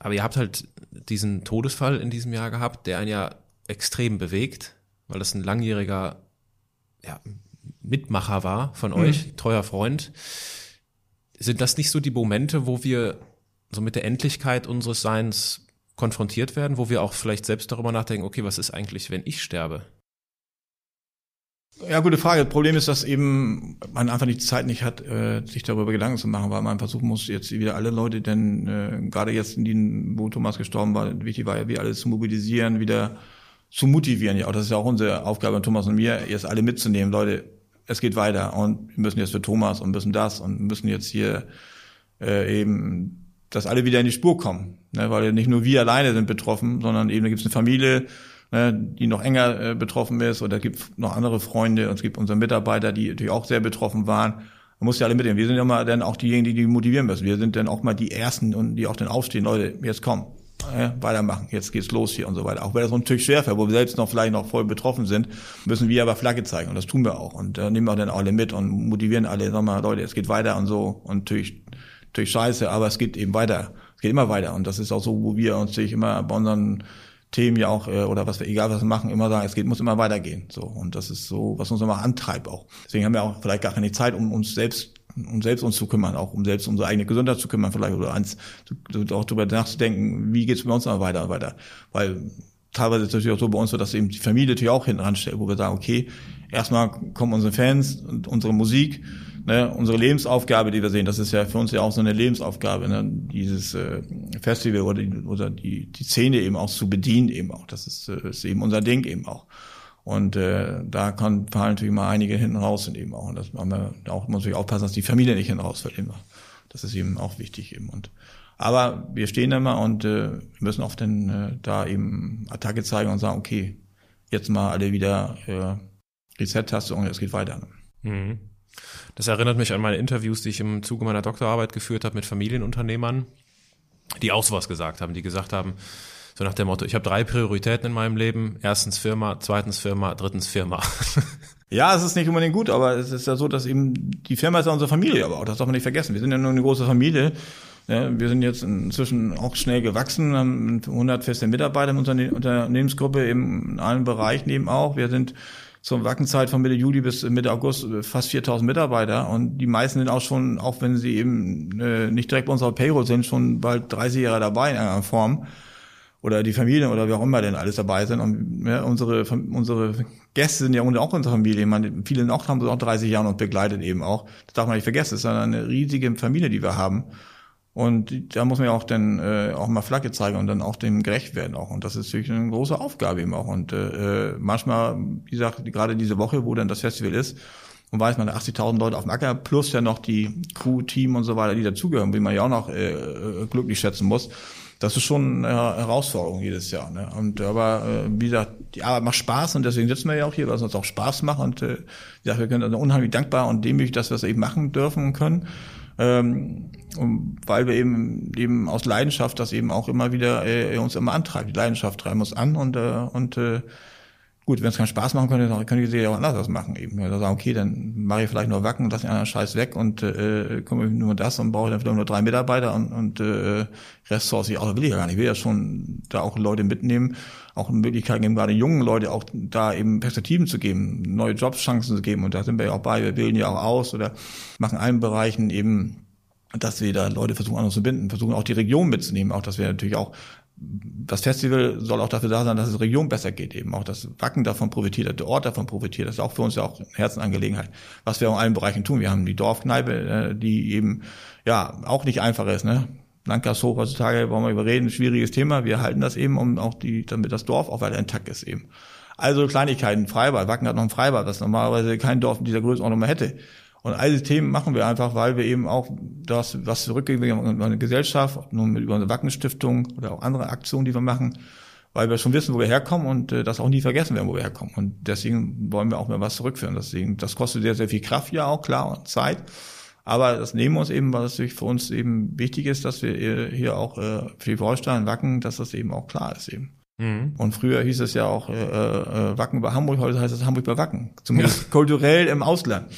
Aber ihr habt halt diesen Todesfall in diesem Jahr gehabt, der einen ja extrem bewegt, weil das ein langjähriger ja, Mitmacher war von mhm. euch, treuer Freund. Sind das nicht so die Momente, wo wir so mit der Endlichkeit unseres Seins konfrontiert werden, wo wir auch vielleicht selbst darüber nachdenken, okay, was ist eigentlich, wenn ich sterbe? Ja, gute Frage. Das Problem ist, dass eben man einfach nicht die Zeit nicht hat, äh, sich darüber Gedanken zu machen, weil man versuchen muss, jetzt wieder alle Leute, denn äh, gerade jetzt, in denen, wo Thomas gestorben war, wichtig war ja, wie alles zu mobilisieren, wieder zu motivieren. Ja, auch das ist ja auch unsere Aufgabe, Thomas und mir, jetzt alle mitzunehmen. Leute, es geht weiter und wir müssen jetzt für Thomas und müssen das und müssen jetzt hier äh, eben, dass alle wieder in die Spur kommen. Ne? Weil nicht nur wir alleine sind betroffen, sondern eben da gibt es eine Familie, ne, die noch enger äh, betroffen ist oder gibt noch andere Freunde und es gibt unsere Mitarbeiter, die natürlich auch sehr betroffen waren. Man muss ja alle mitnehmen. Wir sind ja mal dann auch diejenigen, die die motivieren müssen. Wir sind dann auch mal die Ersten und die auch dann aufstehen. Leute, jetzt komm, äh, weitermachen, jetzt geht's los hier und so weiter. Auch wenn das natürlich schwerfällt, wo wir selbst noch vielleicht noch voll betroffen sind, müssen wir aber Flagge zeigen und das tun wir auch. Und äh, nehmen wir dann alle mit und motivieren alle, sagen wir, Leute, es geht weiter und so. Und natürlich, natürlich scheiße, aber es geht eben weiter. Es geht immer weiter. Und das ist auch so, wo wir uns natürlich immer bei unseren Themen ja auch, äh, oder was wir, egal was wir machen, immer sagen, es geht, muss immer weitergehen. So. Und das ist so, was uns immer antreibt auch. Deswegen haben wir auch vielleicht gar keine Zeit, um uns selbst um selbst uns zu kümmern, auch um selbst unsere eigene Gesundheit zu kümmern, vielleicht oder eins, auch darüber nachzudenken, wie geht's bei uns noch weiter und weiter. Weil teilweise ist es natürlich auch so bei uns so, dass eben die Familie natürlich auch hinten ranstellt, wo wir sagen, okay, erstmal kommen unsere Fans und unsere Musik, ne, unsere Lebensaufgabe, die wir sehen, das ist ja für uns ja auch so eine Lebensaufgabe, ne, dieses äh, Festival oder, die, oder die, die Szene eben auch zu bedienen eben auch. Das ist, äh, ist eben unser Ding eben auch. Und äh, da kann fallen natürlich mal einige hinten raus sind eben auch. Und das haben wir auch muss ich aufpassen, dass die Familie nicht hinten rausfällt immer. Das ist eben auch wichtig eben. Und aber wir stehen da mal und äh, müssen oft dann äh, da eben Attacke zeigen und sagen, okay, jetzt mal alle wieder äh, Reset-Taste und es geht weiter. Mhm. Das erinnert mich an meine Interviews, die ich im Zuge meiner Doktorarbeit geführt habe mit Familienunternehmern, die auch sowas gesagt haben, die gesagt haben, so nach dem Motto, ich habe drei Prioritäten in meinem Leben. Erstens Firma, zweitens Firma, drittens Firma. Ja, es ist nicht unbedingt gut, aber es ist ja so, dass eben die Firma ist ja unsere Familie, aber auch das darf man nicht vergessen. Wir sind ja nur eine große Familie. Ja, wir sind jetzt inzwischen auch schnell gewachsen, haben 100 feste Mitarbeiter in unserer Unternehmensgruppe in allen Bereichen eben auch. Wir sind zur Wackenzeit von Mitte Juli bis Mitte August fast 4000 Mitarbeiter und die meisten sind auch schon, auch wenn sie eben äh, nicht direkt bei unserer Payroll sind, schon bald 30 Jahre dabei in einer Form oder die Familie oder wer auch immer denn alles dabei sind. Und ja, unsere, unsere Gäste sind ja auch unsere Familie. Man, viele auch haben so auch 30 Jahre und begleitet eben auch. Das darf man nicht vergessen. Das ist eine riesige Familie, die wir haben. Und da muss man ja auch dann äh, auch mal Flagge zeigen und dann auch dem gerecht werden auch. Und das ist natürlich eine große Aufgabe eben auch. Und äh, manchmal, wie gesagt, gerade diese Woche, wo dann das Festival ist, und weiß man 80.000 Leute auf dem Acker, plus ja noch die Crew, Team und so weiter, die dazugehören, wie man ja auch noch äh, äh glücklich schätzen muss das ist schon eine Herausforderung jedes Jahr. Ne? Und aber äh, wie gesagt, die Arbeit macht Spaß und deswegen sitzen wir ja auch hier, weil es uns auch Spaß macht. Und äh, wie gesagt, wir können also unheimlich dankbar und demütig, dass wir es eben machen dürfen und können. Ähm, weil wir eben eben aus Leidenschaft das eben auch immer wieder äh, uns immer antreibt. Die Leidenschaft treibt uns an und äh, und äh, Gut, wenn es keinen Spaß machen könnte, dann könnte ich sie ja auch anders machen eben. Ja, sagen, okay, dann mache ich vielleicht nur Wacken und lasse den anderen Scheiß weg und äh, komme nur das und brauche dann vielleicht nur drei Mitarbeiter und, und äh, Rest source ich auch, will ich ja gar nicht. Ich will ja schon da auch Leute mitnehmen, auch Möglichkeiten geben, gerade jungen Leute auch da eben Perspektiven zu geben, neue Jobschancen zu geben und da sind wir ja auch bei, wir wählen ja auch aus oder machen allen Bereichen eben dass wir da Leute versuchen, anders zu binden, versuchen auch die Region mitzunehmen, auch dass wir natürlich auch das Festival soll auch dafür da sein, dass es Region besser geht, eben auch das Wacken davon profitiert, der Ort davon profitiert. Das ist auch für uns ja auch eine Herzenangelegenheit, was wir auch in allen Bereichen tun. Wir haben die Dorfkneipe, äh, die eben ja auch nicht einfach ist. Ne? Landgasthof heutzutage wollen wir überreden, schwieriges Thema. Wir halten das eben, um auch die, damit das Dorf auch weiter intakt ist eben. Also Kleinigkeiten, Freibad. Wacken hat noch ein Freibad, was normalerweise kein Dorf in dieser Größenordnung mehr hätte. Und all diese Themen machen wir einfach, weil wir eben auch das, was zurückgeben in eine Gesellschaft, nur mit über eine Wackenstiftung oder auch andere Aktionen, die wir machen, weil wir schon wissen, wo wir herkommen und äh, das auch nie vergessen werden, wo wir herkommen. Und deswegen wollen wir auch mehr was zurückführen. Deswegen, das kostet sehr, sehr viel Kraft ja auch, klar, und Zeit. Aber das nehmen wir uns eben, weil es für uns eben wichtig ist, dass wir hier auch äh, für die Holstein Wacken, dass das eben auch klar ist eben. Mhm. Und früher hieß es ja auch äh, äh, Wacken bei Hamburg, heute heißt es Hamburg bei Wacken. Zumindest ja. kulturell im Ausland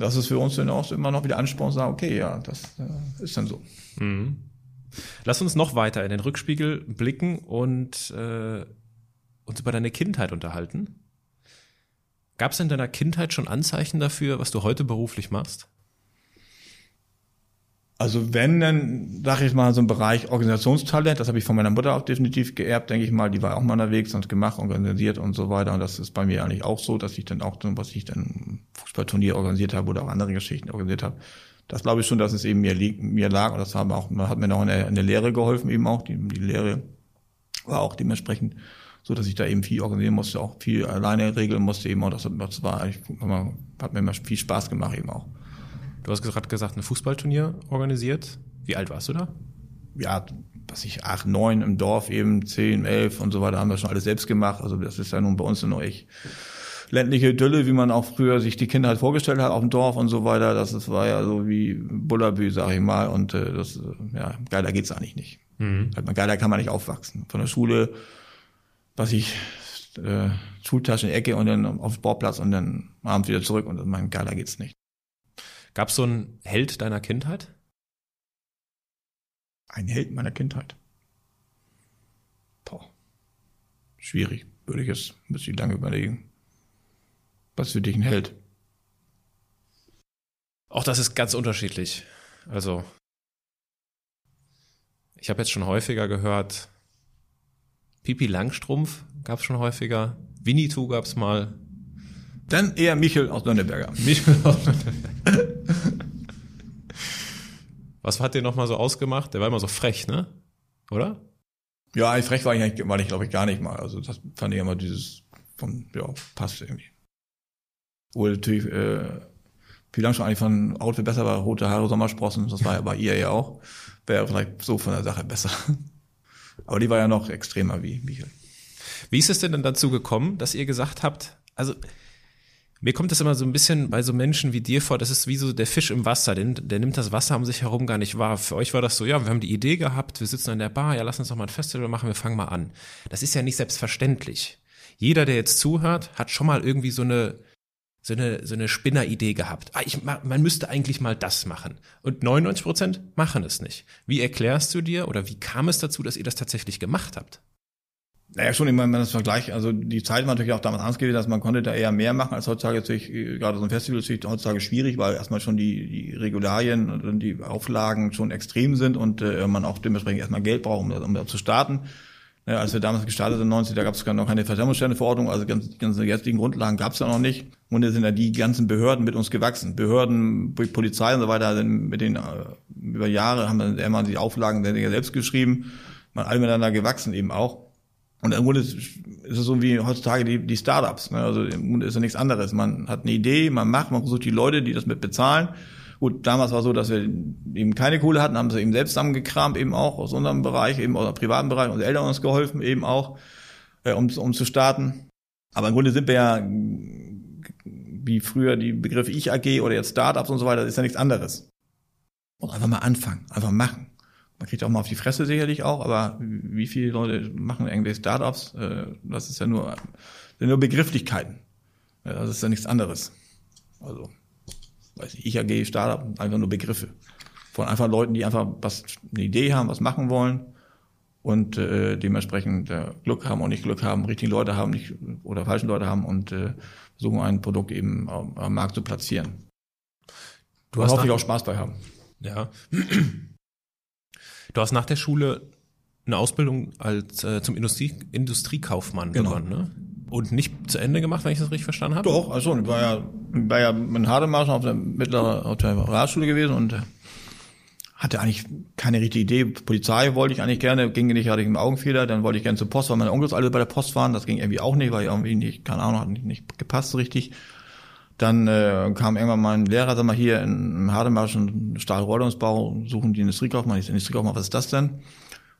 das ist für uns dann auch immer noch wieder Ansporn, zu sagen, okay, ja, das äh, ist dann so. Mhm. Lass uns noch weiter in den Rückspiegel blicken und äh, uns über deine Kindheit unterhalten. Gab es in deiner Kindheit schon Anzeichen dafür, was du heute beruflich machst? Also wenn, dann sage ich mal so ein Bereich Organisationstalent, das habe ich von meiner Mutter auch definitiv geerbt, denke ich mal, die war auch mal unterwegs und gemacht, organisiert und so weiter. Und das ist bei mir eigentlich auch so, dass ich dann auch, was ich dann Fußballturnier organisiert habe oder auch andere Geschichten organisiert habe, das glaube ich schon, dass es eben mir, lieg, mir lag. Und das haben auch, hat mir noch in der, in der Lehre geholfen eben auch, die, die Lehre war auch dementsprechend so, dass ich da eben viel organisieren musste, auch viel alleine regeln musste eben auch, das, das war, ich, hat mir immer viel Spaß gemacht eben auch. Du hast gerade gesagt, ein Fußballturnier organisiert. Wie alt warst du da? Ja, was ich, acht, neun im Dorf eben, zehn, elf und so weiter, haben wir schon alles selbst gemacht. Also das ist ja nun bei uns noch echt ländliche Idylle, wie man auch früher sich die Kindheit vorgestellt hat auf dem Dorf und so weiter. Das, das war ja so wie Bullabü, sag ich mal. Und äh, das, ja, geiler geht's eigentlich nicht. Mhm. Halt, geiler kann man nicht aufwachsen. Von der Schule, was ich, äh, Schultasche in die Ecke und dann aufs Sportplatz und dann abends wieder zurück und mein geiler geht's nicht. Gab es so einen Held deiner Kindheit? Ein Held meiner Kindheit. Boah. Schwierig. Würde ich jetzt, müsste ich lange überlegen. Was für dich ein Held? Auch das ist ganz unterschiedlich. Also, ich habe jetzt schon häufiger gehört, Pipi Langstrumpf gab es schon häufiger, Winnetou gab es mal. Dann eher Michel aus Nürnberger. Michel aus Nürnberger. Was hat der nochmal so ausgemacht? Der war immer so frech, ne? Oder? Ja, frech war ich, war ich glaube ich, gar nicht mal. Also das fand ich immer dieses von, ja, passt irgendwie. Wohl natürlich, äh, viel lang schon eigentlich von Outfit besser war, rote Haare, Sommersprossen, das war ja bei ihr ja auch. Wäre vielleicht so von der Sache besser. Aber die war ja noch extremer wie Michael. Wie ist es denn dann dazu gekommen, dass ihr gesagt habt, also mir kommt das immer so ein bisschen bei so Menschen wie dir vor, das ist wie so der Fisch im Wasser, der, der nimmt das Wasser um sich herum gar nicht wahr. Für euch war das so, ja, wir haben die Idee gehabt, wir sitzen an der Bar, ja, lass uns doch mal ein Festival machen, wir fangen mal an. Das ist ja nicht selbstverständlich. Jeder, der jetzt zuhört, hat schon mal irgendwie so eine, so eine, so eine Spinneridee gehabt. Ah, ich, man müsste eigentlich mal das machen. Und 99 Prozent machen es nicht. Wie erklärst du dir oder wie kam es dazu, dass ihr das tatsächlich gemacht habt? Naja, schon immer, wenn man das vergleicht, also die Zeit war natürlich auch damals anders gewesen, dass man konnte da eher mehr machen als heutzutage. Natürlich, gerade so ein Festival ist natürlich heutzutage schwierig, weil erstmal schon die, die Regularien und die Auflagen schon extrem sind und äh, man auch dementsprechend erstmal Geld braucht, um, um da zu starten. Ja, als wir damals gestartet sind, 90, da gab es noch keine Versammlungsständeverordnung, also ganz, ganze jetzigen Grundlagen gab es ja noch nicht. Und da sind ja die ganzen Behörden mit uns gewachsen. Behörden, Polizei und so weiter, sind mit den äh, über Jahre haben wir immer die Auflagen selbst geschrieben, man alle miteinander gewachsen eben auch. Und im Grunde ist, es so wie heutzutage die, die Startups. Ne? Also im Grunde ist ja nichts anderes. Man hat eine Idee, man macht, man versucht die Leute, die das mit bezahlen. Gut, damals war es so, dass wir eben keine Kohle hatten, haben sie eben selbst zusammengekramt, eben auch aus unserem Bereich, eben aus dem privaten Bereich. Unsere Eltern uns geholfen, eben auch, äh, um, um zu starten. Aber im Grunde sind wir ja, wie früher die Begriffe Ich AG oder jetzt Startups und so weiter, ist ja nichts anderes. Und einfach mal anfangen, einfach machen. Man kriegt auch mal auf die Fresse sicherlich auch, aber wie viele Leute machen irgendwie Startups? Äh, das ist ja nur, sind nur Begrifflichkeiten. Das ist ja nichts anderes. Also, weiß ich, ich AG, Startup, einfach nur Begriffe. Von einfach Leuten, die einfach was, eine Idee haben, was machen wollen und äh, dementsprechend äh, Glück haben und nicht Glück haben, richtige Leute haben nicht oder falschen Leute haben und äh, versuchen ein Produkt eben am, am Markt zu platzieren. Du hast hoffentlich auch Spaß bei haben. Ja. Du hast nach der Schule eine Ausbildung als äh, zum Industrie, Industriekaufmann genau. begonnen, ne? Und nicht zu Ende gemacht, wenn ich das richtig verstanden habe? Doch, also ich war ja, war ja in Hademarschen auf der mittleren auf der Realschule gewesen und äh, hatte eigentlich keine richtige Idee. Polizei wollte ich eigentlich gerne, ging nicht, hatte ich im Augenfehler, dann wollte ich gerne zur Post, weil meine Onkels alle bei der Post waren, das ging irgendwie auch nicht, weil irgendwie nicht, keine Ahnung, hat nicht, nicht gepasst so richtig. Dann äh, kam irgendwann mein Lehrer, sag mal, hier im Hademarschen Stahlrohrungsbau, suchen die Industriekaufmann. Ich sag, Industriekaufmann, was ist das denn?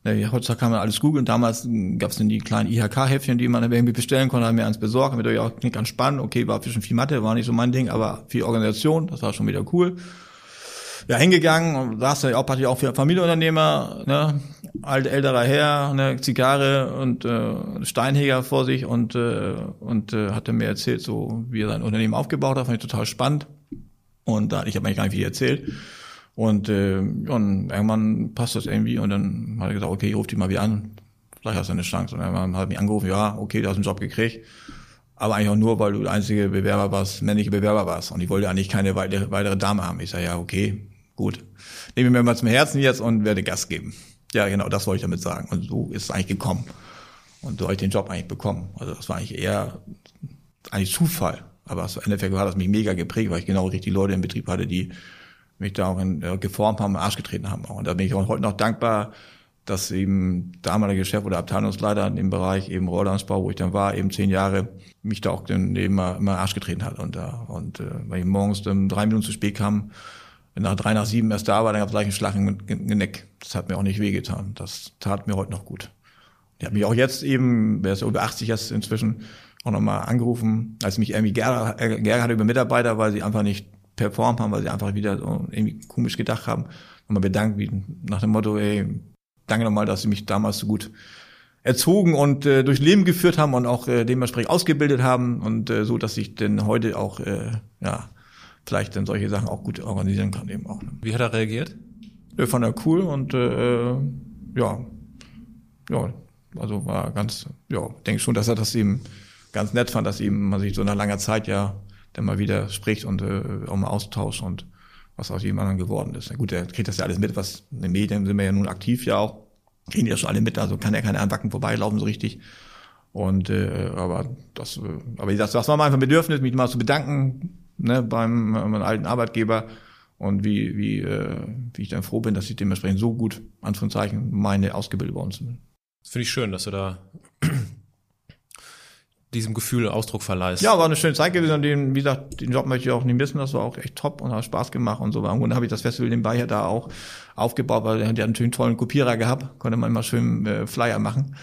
Ja, heutzutage kann man alles googeln. Damals gab es dann die kleinen IHK-Häppchen, die man irgendwie bestellen konnte, haben mir eins besorgt, mit euch auch klingt ganz spannend. Okay, war zwischen viel Mathe, war nicht so mein Ding, aber viel Organisation, das war schon wieder cool ja, hingegangen und saß ja auch, hatte auch für Familienunternehmer, ne, alt älterer Herr, ne, Zigarre und äh, Steinheger vor sich und äh, und äh, hatte mir erzählt, so wie er sein Unternehmen aufgebaut hat, fand ich total spannend. Und da ich habe eigentlich gar nicht viel erzählt. Und, äh, und irgendwann passt das irgendwie und dann hat er gesagt, okay, ruf dich mal wieder an, vielleicht hast du eine Chance. Und dann hat mich angerufen, ja, okay, du hast einen Job gekriegt, aber eigentlich auch nur, weil du der einzige Bewerber warst, männliche Bewerber warst. Und ich wollte eigentlich keine weitere, weitere Dame haben. Ich sage, ja, okay, gut. Nehme mir mal zum Herzen jetzt und werde Gas geben. Ja, genau, das wollte ich damit sagen. Und so ist es eigentlich gekommen. Und so habe ich den Job eigentlich bekommen. Also das war eigentlich eher eigentlich Zufall. Aber im Endeffekt hat das mich mega geprägt, weil ich genau richtig Leute im Betrieb hatte, die mich da auch in, äh, geformt haben, Arsch getreten haben. Und da bin ich auch heute noch dankbar, dass eben damaliger Chef oder Abteilungsleiter in dem Bereich eben Rohrlandsbau, wo ich dann war, eben zehn Jahre, mich da auch eben immer, immer Arsch getreten hat. Und, da und äh, weil ich morgens dann drei Minuten zu spät kam, wenn nach drei nach sieben erst da war, dann gab es gleich einen Schlag im Genick. Das hat mir auch nicht wehgetan. Das tat mir heute noch gut. Ich habe mich auch jetzt eben, wer ist über 80 jetzt inzwischen, auch nochmal angerufen, als mich irgendwie geärgert äh, hatte über Mitarbeiter, weil sie einfach nicht performt haben, weil sie einfach wieder so irgendwie komisch gedacht haben. Nochmal bedankt, wie nach dem Motto, ey, danke nochmal, dass sie mich damals so gut erzogen und äh, durch Leben geführt haben und auch äh, dementsprechend ausgebildet haben und äh, so, dass ich denn heute auch äh, ja vielleicht dann solche Sachen auch gut organisieren kann eben auch. Ne? Wie hat er reagiert? Ja, fand er cool und äh, ja, ja, also war ganz, ja, denke schon, dass er das eben ganz nett fand, dass eben man sich so nach langer Zeit ja dann mal wieder spricht und äh, auch mal austauscht und was aus jedem anderen geworden ist. Na gut, er kriegt das ja alles mit, was in den Medien sind wir ja nun aktiv ja auch, kriegen die ja schon alle mit, also kann ja keine Anwacken vorbeilaufen so richtig. Und äh, aber das, äh, aber das, das war mal einfach ein Bedürfnis, mich mal zu bedanken ne, beim meinem alten Arbeitgeber und wie wie äh, wie ich dann froh bin, dass ich dementsprechend so gut Anführungszeichen meine ausgebildet worden sind. Das finde ich schön, dass du da diesem Gefühl Ausdruck verleihst. Ja, war eine schöne Zeit gewesen und den, wie gesagt, den Job möchte ich auch nicht missen. Das war auch echt top und hat Spaß gemacht und so. Und dann habe ich das Festival nebenbei ja da auch aufgebaut, weil der hat natürlich einen tollen Kopierer gehabt, konnte man immer schön äh, Flyer machen.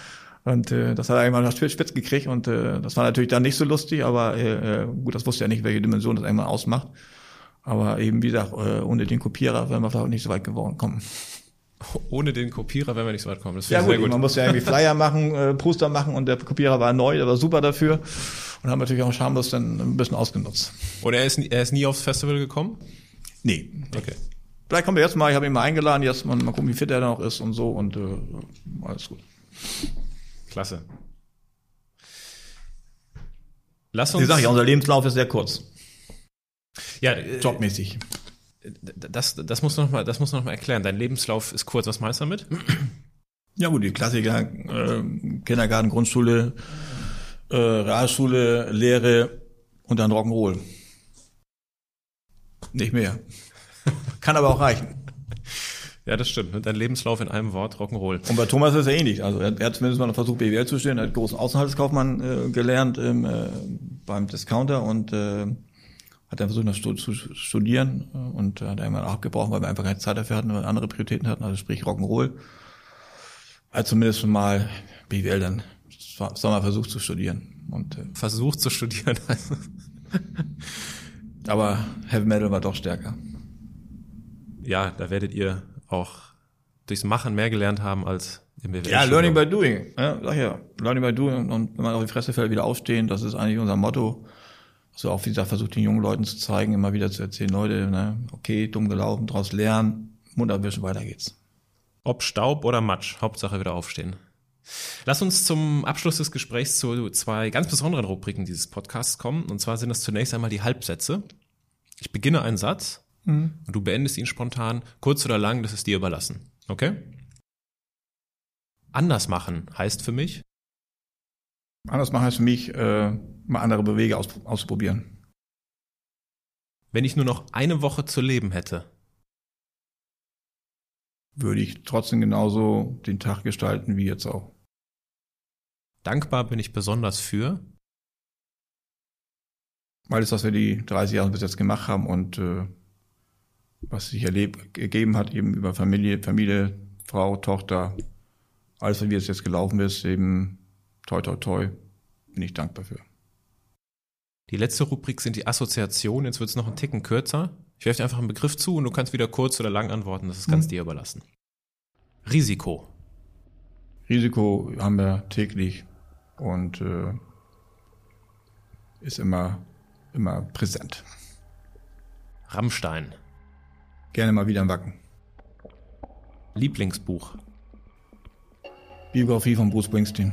Und äh, das hat er irgendwann spitz gekriegt und äh, das war natürlich dann nicht so lustig, aber äh, äh gut, das wusste ja nicht, welche Dimension das irgendwann ausmacht. Aber eben, wie gesagt, äh, ohne den Kopierer wären wir vielleicht nicht so weit geworden kommen. Ohne den Kopierer werden wir nicht so weit kommen. Das ja, gut, gut. Man muss ja irgendwie Flyer machen, äh, Poster machen und der Kopierer war neu, der war super dafür. Und haben natürlich auch schamlos dann ein bisschen ausgenutzt. Und er ist, er ist nie aufs Festival gekommen? Nee. Okay. Vielleicht kommt er jetzt mal, ich habe ihn mal eingeladen, jetzt mal, mal gucken, wie fit er noch ist und so und äh, alles gut. Klasse. Lass uns. Wie sage ich, unser Lebenslauf ist sehr kurz. Ja, äh, jobmäßig das, das musst du noch mal, das musst du noch mal erklären. Dein Lebenslauf ist kurz. Was meinst du damit? Ja gut, die Klassiker, äh, Kindergarten, Grundschule, äh, Realschule, Lehre und dann Rock'n'Roll. Nicht mehr. Kann aber auch reichen. Ja, das stimmt. Ne? Dein Lebenslauf in einem Wort, Rock'n'Roll. Und bei Thomas ist es ja ähnlich. Also er, er hat zumindest mal versucht, BWL zu stehen, er hat großen Außenhandelskaufmann äh, gelernt ähm, äh, beim Discounter und äh, hat dann versucht, noch zu studieren äh, und hat irgendwann abgebrochen, weil wir einfach keine Zeit dafür hatten, weil wir andere Prioritäten hatten, also sprich Rock'n'Roll. Also zumindest schon mal BWL dann Sommer versucht zu studieren. Und, äh, versucht zu studieren. aber Heavy Metal war doch stärker. Ja, da werdet ihr auch durchs Machen mehr gelernt haben als im BWL. Ja, Learning by Doing. Ja, sag ja, Learning by Doing und wenn man auf die Fresse fällt, wieder aufstehen, das ist eigentlich unser Motto so auch wie gesagt versucht den jungen Leuten zu zeigen, immer wieder zu erzählen, Leute, ne, okay, dumm gelaufen, daraus lernen, Mund abwischen, weiter geht's. Ob Staub oder Matsch, Hauptsache wieder aufstehen. Lass uns zum Abschluss des Gesprächs zu zwei ganz besonderen Rubriken dieses Podcasts kommen. Und zwar sind das zunächst einmal die Halbsätze. Ich beginne einen Satz mhm. und du beendest ihn spontan. Kurz oder lang, das ist dir überlassen. Okay? Anders machen heißt für mich? Anders machen heißt für mich, äh, mal andere Bewege aus, ausprobieren. Wenn ich nur noch eine Woche zu leben hätte, würde ich trotzdem genauso den Tag gestalten wie jetzt auch. Dankbar bin ich besonders für alles, was wir die 30 Jahre bis jetzt gemacht haben und äh, was sich erlebt, ergeben hat, eben über Familie, Familie, Frau, Tochter, alles, wie es jetzt gelaufen ist, eben toi toi toi, bin ich dankbar für. Die letzte Rubrik sind die Assoziationen. Jetzt wird es noch ein Ticken kürzer. Ich werfe dir einfach einen Begriff zu und du kannst wieder kurz oder lang antworten. Das ist ganz mhm. dir überlassen. Risiko. Risiko haben wir täglich und äh, ist immer, immer präsent. Rammstein. Gerne mal wieder im Wacken. Lieblingsbuch. Biografie von Bruce Springsteen.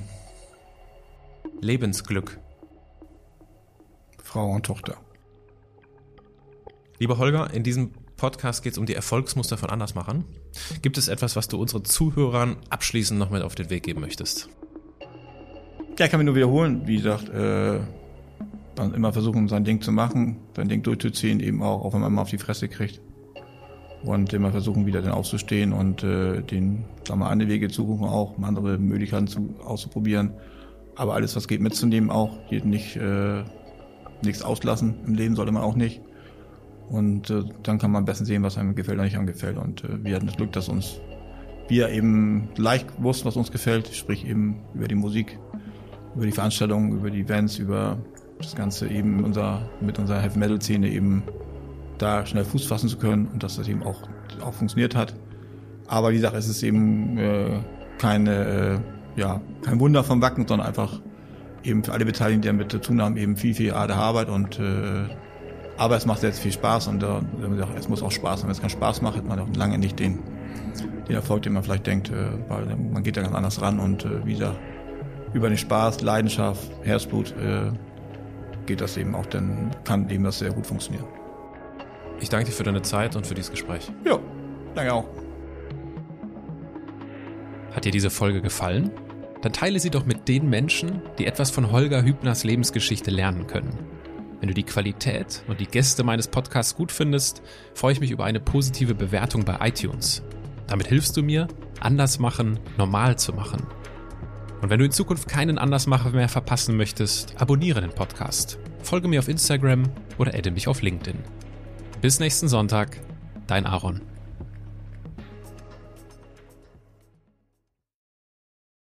Lebensglück. Frau und Tochter. Lieber Holger, in diesem Podcast geht es um die Erfolgsmuster von Andersmachern. Gibt es etwas, was du unseren Zuhörern abschließend noch mit auf den Weg geben möchtest? Ja, ich kann mich nur wiederholen. Wie gesagt, äh, dann immer versuchen, sein Ding zu machen, sein Ding durchzuziehen, eben auch, auch wenn man mal auf die Fresse kriegt. Und immer versuchen, wieder dann aufzustehen und äh, den, sagen wir, andere Wege zu suchen, auch andere Möglichkeiten zu, auszuprobieren. Aber alles, was geht, mitzunehmen auch. Hier nicht, äh, nichts auslassen im Leben sollte man auch nicht. Und äh, dann kann man am besten sehen, was einem gefällt oder nicht angefällt. Und äh, wir hatten das Glück, dass uns wir eben leicht wussten, was uns gefällt, sprich eben über die Musik, über die Veranstaltungen, über die Events, über das Ganze eben unser, mit unserer Heavy Metal Szene eben da schnell Fuß fassen zu können und dass das eben auch, auch funktioniert hat. Aber wie gesagt, es ist eben äh, keine, äh, ja, kein Wunder vom Wacken, sondern einfach eben für alle Beteiligten, die damit zu tun eben viel, viel harte Arbeit und äh, aber es macht jetzt viel Spaß und äh, es muss auch Spaß machen. Wenn es keinen Spaß macht, hat man auch lange nicht den, den Erfolg, den man vielleicht denkt, äh, weil man geht da ganz anders ran und äh, wieder über den Spaß, Leidenschaft, Herzblut äh, geht das eben auch, dann kann eben das sehr gut funktionieren. Ich danke dir für deine Zeit und für dieses Gespräch. Ja, danke auch. Hat dir diese Folge gefallen? Dann teile sie doch mit den Menschen, die etwas von Holger Hübners Lebensgeschichte lernen können. Wenn du die Qualität und die Gäste meines Podcasts gut findest, freue ich mich über eine positive Bewertung bei iTunes. Damit hilfst du mir, anders machen, normal zu machen. Und wenn du in Zukunft keinen Andersmacher mehr verpassen möchtest, abonniere den Podcast, folge mir auf Instagram oder adde mich auf LinkedIn. Bis nächsten Sonntag, dein Aaron.